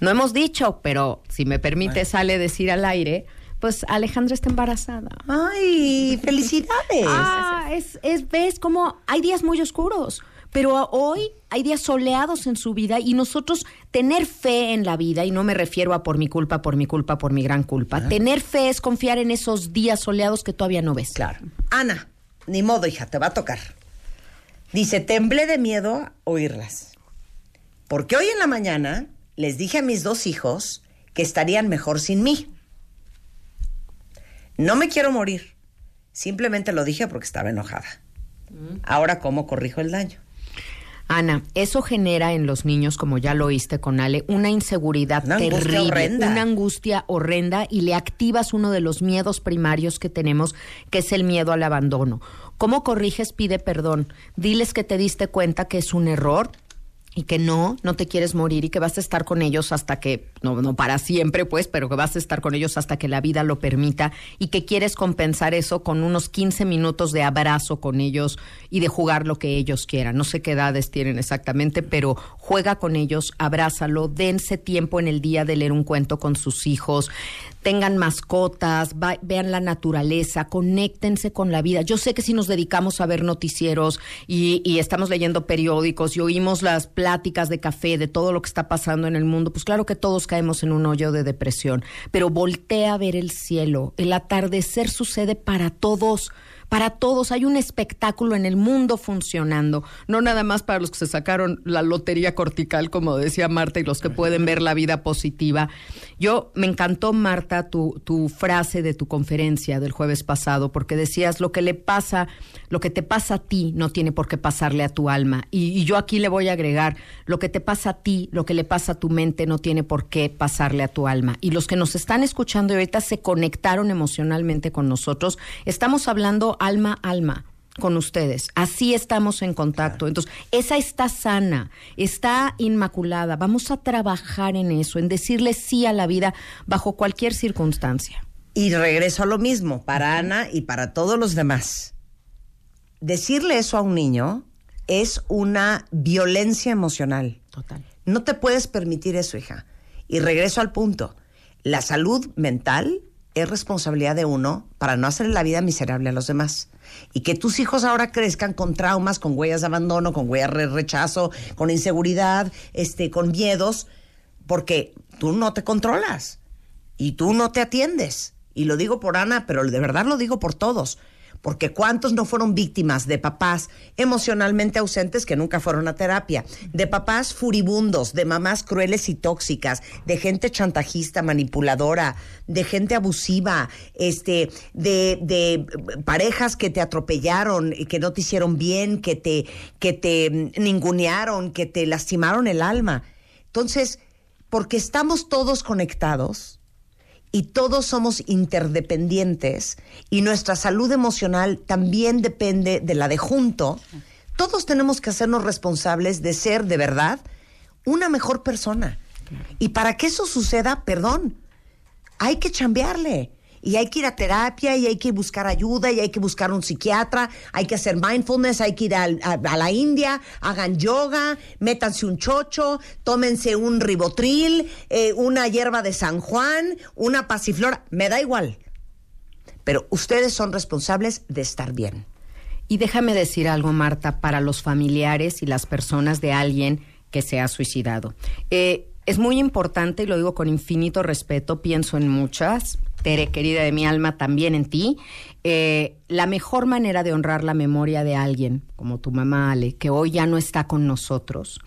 No hemos dicho, pero si me permite, sale decir al aire. Pues Alejandra está embarazada. ¡Ay, felicidades! Ah, es, es, ves como hay días muy oscuros, pero hoy hay días soleados en su vida y nosotros tener fe en la vida, y no me refiero a por mi culpa, por mi culpa, por mi gran culpa, tener fe es confiar en esos días soleados que todavía no ves. Claro. Ana, ni modo, hija, te va a tocar. Dice, temblé de miedo oírlas. Porque hoy en la mañana les dije a mis dos hijos que estarían mejor sin mí. No me quiero morir. Simplemente lo dije porque estaba enojada. Ahora, ¿cómo corrijo el daño? Ana, eso genera en los niños, como ya lo oíste con Ale, una inseguridad Una terrible, una angustia horrenda y le activas uno de los miedos primarios que tenemos, que es el miedo al abandono. ¿Cómo corriges? Pide perdón. Diles que te diste cuenta que es un error y que no, no te quieres morir y que vas a estar con ellos hasta que, no, no para siempre pues, pero que vas a estar con ellos hasta que la vida lo permita y que quieres compensar eso con unos 15 minutos de abrazo con ellos y de jugar lo que ellos quieran. No sé qué edades tienen exactamente, pero juega con ellos, abrázalo, dense tiempo en el día de leer un cuento con sus hijos, tengan mascotas, va- vean la naturaleza, conéctense con la vida. Yo sé que si nos dedicamos a ver noticieros y, y estamos leyendo periódicos y oímos las pláticas de café de todo lo que está pasando en el mundo, pues claro que todos caemos en un hoyo de depresión, pero voltea a ver el cielo. El atardecer sucede para todos. Para todos hay un espectáculo en el mundo funcionando, no nada más para los que se sacaron la lotería cortical, como decía Marta, y los que pueden ver la vida positiva. Yo me encantó, Marta, tu, tu frase de tu conferencia del jueves pasado, porque decías lo que le pasa, lo que te pasa a ti no tiene por qué pasarle a tu alma. Y, yo aquí le voy a agregar, lo que te pasa a ti, lo que le pasa a tu mente no tiene por qué pasarle a tu alma. Y los que nos están escuchando y ahorita se conectaron emocionalmente con nosotros, estamos hablando alma alma con ustedes. Así estamos en contacto. Entonces, esa está sana, está inmaculada. Vamos a trabajar en eso, en decirle sí a la vida bajo cualquier circunstancia. Y regreso a lo mismo, para Ana y para todos los demás. Decirle eso a un niño es una violencia emocional. Total. No te puedes permitir eso, hija. Y regreso al punto. La salud mental es responsabilidad de uno para no hacerle la vida miserable a los demás. Y que tus hijos ahora crezcan con traumas, con huellas de abandono, con huellas de rechazo, con inseguridad, este, con miedos, porque tú no te controlas y tú no te atiendes. Y lo digo por Ana, pero de verdad lo digo por todos. Porque cuántos no fueron víctimas de papás emocionalmente ausentes que nunca fueron a terapia, de papás furibundos, de mamás crueles y tóxicas, de gente chantajista, manipuladora, de gente abusiva, este, de, de parejas que te atropellaron, y que no te hicieron bien, que te, que te mm, ningunearon, que te lastimaron el alma. Entonces, porque estamos todos conectados, y todos somos interdependientes y nuestra salud emocional también depende de la de junto, todos tenemos que hacernos responsables de ser de verdad una mejor persona. Y para que eso suceda, perdón, hay que chambearle. Y hay que ir a terapia y hay que buscar ayuda y hay que buscar un psiquiatra, hay que hacer mindfulness, hay que ir a, a la India, hagan yoga, métanse un chocho, tómense un ribotril, eh, una hierba de San Juan, una pasiflora, me da igual. Pero ustedes son responsables de estar bien. Y déjame decir algo, Marta, para los familiares y las personas de alguien que se ha suicidado. Eh, es muy importante, y lo digo con infinito respeto, pienso en muchas, Tere, querida de mi alma, también en ti. eh, la mejor manera de honrar la memoria de alguien, como tu mamá Ale, que hoy ya no está con nosotros,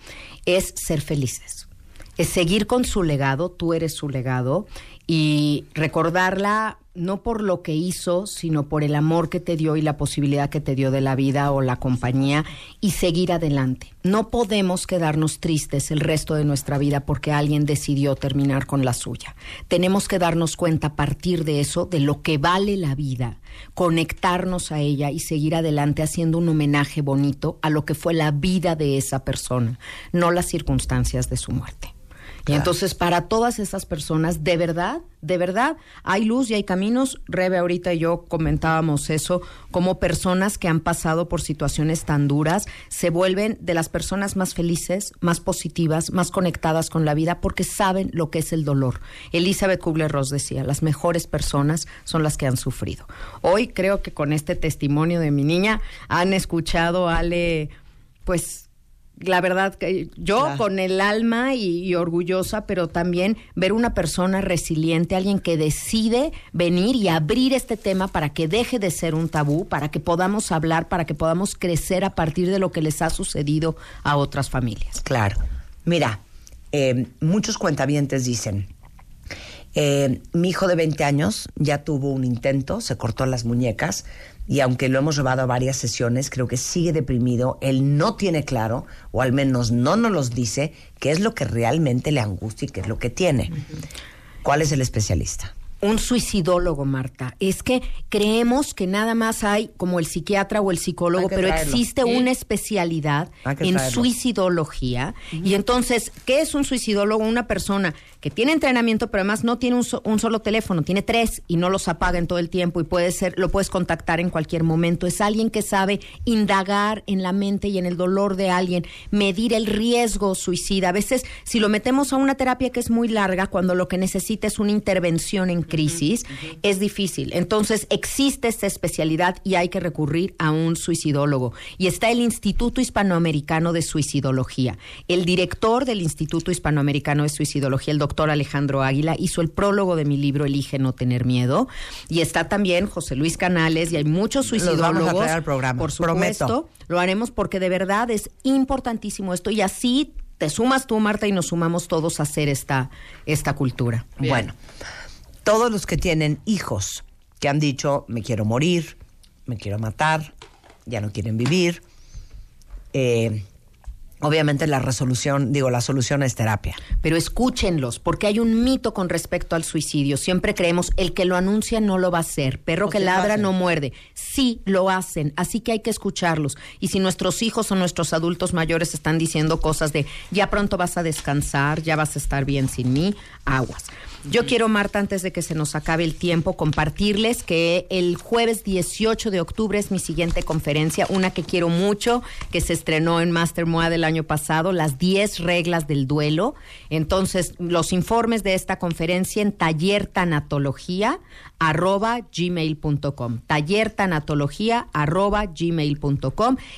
es ser felices. Es seguir con su legado, tú eres su legado, y recordarla no por lo que hizo, sino por el amor que te dio y la posibilidad que te dio de la vida o la compañía y seguir adelante. No podemos quedarnos tristes el resto de nuestra vida porque alguien decidió terminar con la suya. Tenemos que darnos cuenta a partir de eso de lo que vale la vida, conectarnos a ella y seguir adelante haciendo un homenaje bonito a lo que fue la vida de esa persona, no las circunstancias de su muerte. Y entonces para todas esas personas, de verdad, de verdad, hay luz y hay caminos. Rebe ahorita y yo comentábamos eso, como personas que han pasado por situaciones tan duras se vuelven de las personas más felices, más positivas, más conectadas con la vida porque saben lo que es el dolor. Elizabeth Kubler-Ross decía, las mejores personas son las que han sufrido. Hoy creo que con este testimonio de mi niña han escuchado, Ale, pues la verdad que yo Claro. con el alma y, y orgullosa, pero también ver una persona resiliente, alguien que decide venir y abrir este tema para que deje de ser un tabú, para que podamos hablar, para que podamos crecer a partir de lo que les ha sucedido a otras familias. Claro. Mira, eh, muchos cuentavientes dicen, eh, mi hijo de 20 años ya tuvo un intento, se cortó las muñecas y aunque lo hemos llevado a varias sesiones, creo que sigue deprimido, él no tiene claro, o al menos no nos los dice, qué es lo que realmente le angustia y qué es lo que tiene. ¿Cuál es el especialista? Un suicidólogo, Marta. Es que creemos que nada más hay como el psiquiatra o el psicólogo, pero traerlo. existe Sí. una especialidad en traerlo. suicidología. Y entonces, ¿qué es un suicidólogo? Una persona que tiene entrenamiento, pero además no tiene un, so- un solo teléfono, tiene tres y no los apaga en todo el tiempo y puede ser, lo puedes contactar en cualquier momento. Es alguien que sabe indagar en la mente y en el dolor de alguien, medir el riesgo suicida. A veces, si lo metemos a una terapia que es muy larga, cuando lo que necesita es una intervención en crisis, es difícil. Entonces, existe esta especialidad y hay que recurrir a un suicidólogo. Y está el Instituto Hispanoamericano de Suicidología. El director del Instituto Hispanoamericano de Suicidología, el doctor Alejandro Águila, hizo el prólogo de mi libro Elige no tener miedo. Y está también José Luis Canales y hay muchos Los suicidólogos. vamos a traer al programa, Por prometo. supuesto. Lo haremos porque de verdad es importantísimo esto y así te sumas tú, Marta, y nos sumamos todos a hacer esta, esta cultura. Bueno, todos los que tienen hijos que han dicho, me quiero morir, me quiero matar, ya no quieren vivir, eh, obviamente la resolución, digo, la solución es terapia. Pero escúchenlos, porque hay un mito con respecto al suicidio. Siempre creemos, el que lo anuncia no lo va a hacer. Perro O que ladra no muerde. Sí, lo hacen. Así que hay que escucharlos. Y si nuestros hijos o nuestros adultos mayores están diciendo cosas de, ya pronto vas a descansar, ya vas a estar bien sin mí, aguas. Yo quiero, Marta, antes de que se nos acabe el tiempo, compartirles que el jueves 18 de octubre es mi siguiente conferencia, una que quiero mucho, que se estrenó en Master MOA del año pasado, las 10 reglas del duelo. Entonces, los informes de esta conferencia en tallertanatología arroba arroba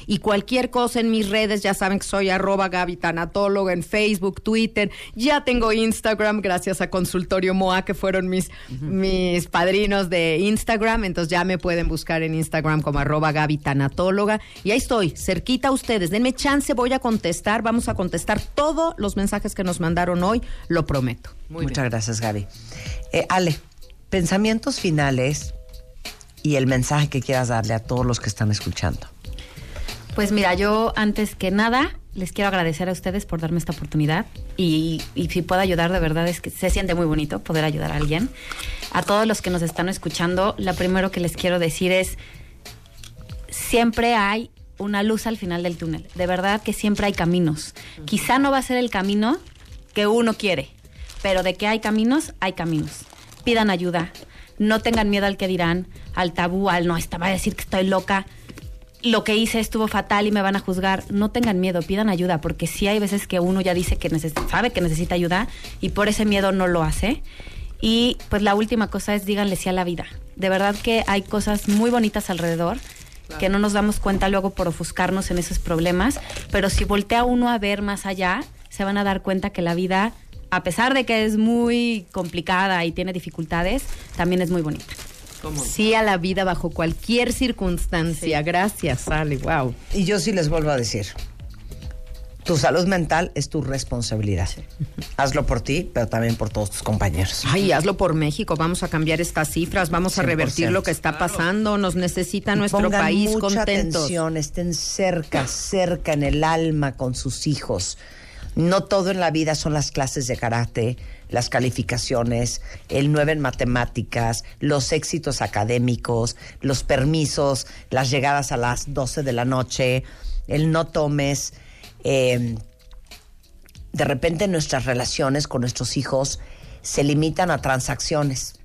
y cualquier cosa en mis redes ya saben que soy arroba Gaby Tanatóloga en Facebook, Twitter. Ya tengo Instagram gracias a MOA que fueron mis, mis padrinos de Instagram. Entonces ya me pueden buscar en Instagram como arroba Gaby Tanatóloga. Y ahí estoy, cerquita a ustedes. Denme chance, voy a contestar. Vamos a contestar todos los mensajes que nos mandaron hoy, lo prometo. Muchas gracias, Gaby. Eh, Ale, pensamientos finales y el mensaje que quieras darle a todos los que están escuchando. Pues mira, yo antes que nada les quiero agradecer a ustedes por darme esta oportunidad y, y si puedo ayudar, de verdad es que se siente muy bonito poder ayudar a alguien. A todos los que nos están escuchando, lo primero que les quiero decir es, siempre hay una luz al final del túnel. De verdad que siempre hay caminos. Quizá no va a ser el camino que uno quiere, pero de que hay caminos, hay caminos. Pidan ayuda. No tengan miedo al que dirán, al tabú, al no, esta va a decir que estoy loca. Lo que hice estuvo fatal y me van a juzgar. No tengan miedo, pidan ayuda, porque sí hay veces que uno ya dice que sabe que necesita ayuda y por ese miedo no lo hace. Y pues la última cosa es díganle sí a la vida. De verdad que hay cosas muy bonitas alrededor que no nos damos cuenta luego por ofuscarnos en esos problemas, pero si voltea uno a ver más allá, se van a dar cuenta que la vida, a pesar de que es muy complicada y tiene dificultades, también es muy bonita. Sí a la vida bajo cualquier circunstancia. Gracias, Ale. Wow. Y yo sí les vuelvo a decir, Tu salud mental es tu responsabilidad. Hazlo por ti, pero también por todos tus compañeros. Ay, hazlo por México. Vamos a cambiar estas cifras, vamos a 100%. revertir lo que está pasando. Nos necesita nuestro Pongan país mucha contentos. atención, estén cerca, cerca en el alma con sus hijos. No todo en la vida son las clases de karate, las calificaciones, el 9 en matemáticas, los éxitos académicos, los permisos, las llegadas a las 12 de la noche, el no tomes. eh, de repente nuestras relaciones con nuestros hijos se limitan a transacciones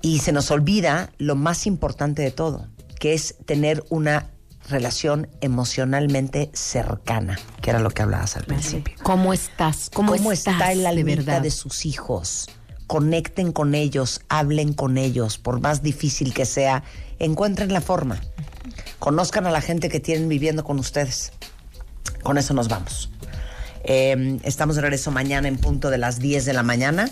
y se nos olvida lo más importante de todo, que es tener una relación emocionalmente cercana, que era lo que hablabas al principio. ¿Cómo estás? ¿Cómo, ¿Cómo, estás está el de almita verdad? de sus hijos? Conecten con ellos, hablen con ellos, por más difícil que sea, encuentren la forma. Conozcan a la gente que tienen viviendo con ustedes. Con eso nos vamos. Eh, estamos de regreso mañana en punto de las 10 de la mañana.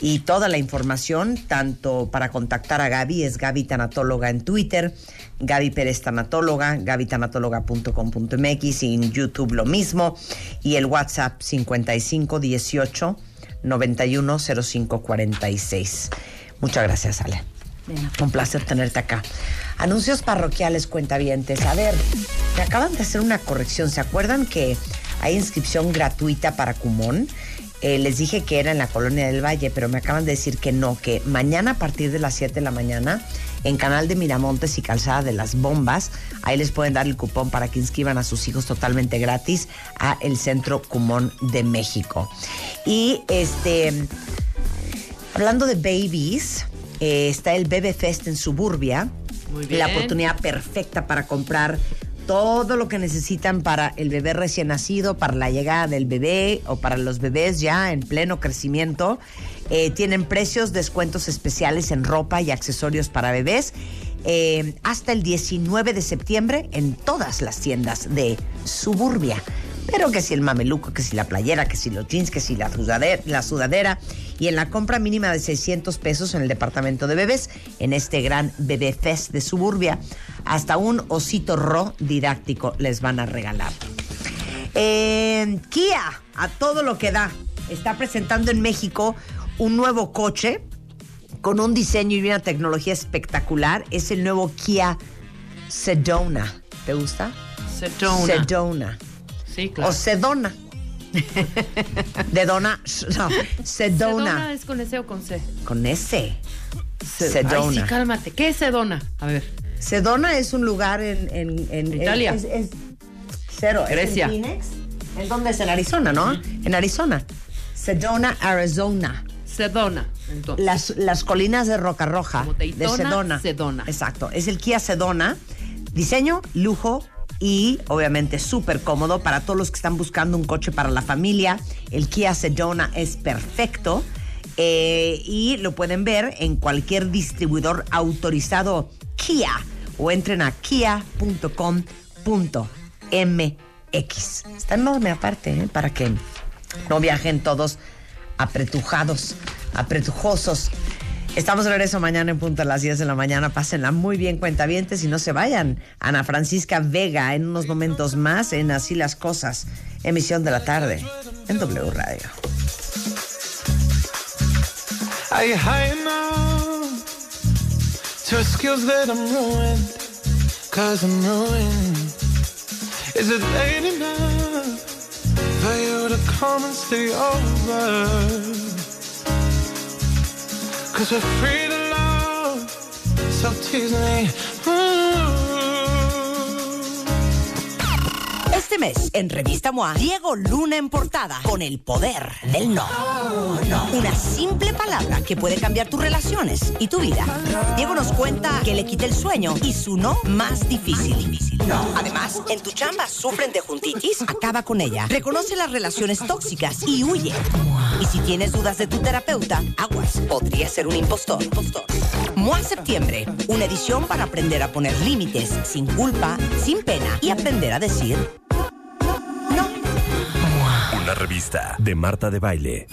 Y toda la información, tanto para contactar a Gaby, es Gaby Tanatóloga en Twitter, Gaby Pérez Tanatóloga, gabytanatóloga.com.mx y en YouTube lo mismo. Y el WhatsApp 5518 910546. Muchas gracias, Ale. Un placer tenerte acá. Anuncios parroquiales, cuentavientes. A ver, me acaban de hacer una corrección. ¿Se acuerdan que hay inscripción gratuita para Cumón? Eh, les dije que era en la Colonia del Valle, pero me acaban de decir que no, que mañana a partir de las 7 de la mañana, en Canal de Miramontes y Calzada de las Bombas, ahí les pueden dar el cupón para que inscriban a sus hijos totalmente gratis a el Centro Cumón de México. Y este, hablando de babies, eh, está el Bebe Fest en Suburbia. Muy bien. La oportunidad perfecta para comprar todo lo que necesitan para el bebé recién nacido, para la llegada del bebé o para los bebés ya en pleno crecimiento. Eh, tienen precios, descuentos especiales en ropa y accesorios para bebés. eh, hasta el 19 de septiembre en todas las tiendas de Suburbia. Pero que si el mameluco, que si la playera, que si los jeans, que si la sudadera, la sudadera. Y en la compra mínima de 600 pesos en el departamento de bebés, en este gran Bebé Fest de Suburbia, hasta un osito ro didáctico les van a regalar. Eh, Kia, a todo lo que da, está presentando en México un nuevo coche con un diseño y una tecnología espectacular. Es el nuevo Kia Sedona. ¿Te gusta? Sedona. Sedona. Sí, claro. O Sedona. De dona, no, Sedona. Sedona es con S o con C. Con S. Ay, Sedona. sí, cálmate. ¿Qué es Sedona? A ver. Sedona es un lugar en... en, en- Italia. Es, es- cero. ¿Es en Grecia. Phoenix? ¿En dónde es? En Arizona, ¿no? En Arizona. Sedona, Arizona. Sedona. Entonces. Las, las colinas de Roca Roja. Como de Sedona. Sedona. Exacto. Es el Kia Sedona. Diseño, lujo y obviamente súper cómodo para todos los que están buscando un coche para la familia. El Kia Sedona es perfecto. eh, y lo pueden ver en cualquier distribuidor autorizado Kia o entren a kia.com.mx. Está enorme aparte, ¿eh? para que no viajen todos apretujados, apretujosos. Estamos de regreso mañana en punto a las 10 de la mañana. Pásenla muy bien, cuentavientes, y no se vayan. Ana Francisca Vega en unos momentos más en Así las Cosas, emisión de la tarde en W Radio. Enough to skills that I'm ruined? Cause I'm ruined. Is it late enough for you to come and stay over? Cause we're free to love, so tease me. Mm. Este mes, en Revista MOA, Diego Luna en portada con el poder del no. Una simple palabra que puede cambiar tus relaciones y tu vida. Diego nos cuenta que le quita el sueño y su no más difícil. No. Además, en tu chamba sufren de juntitis, acaba con ella. Reconoce las relaciones tóxicas y huye. Y si tienes dudas de tu terapeuta, aguas, podría ser un impostor. MOA Septiembre, una edición para aprender a poner límites sin culpa, sin pena y aprender a decir Una revista de Marta de Baile.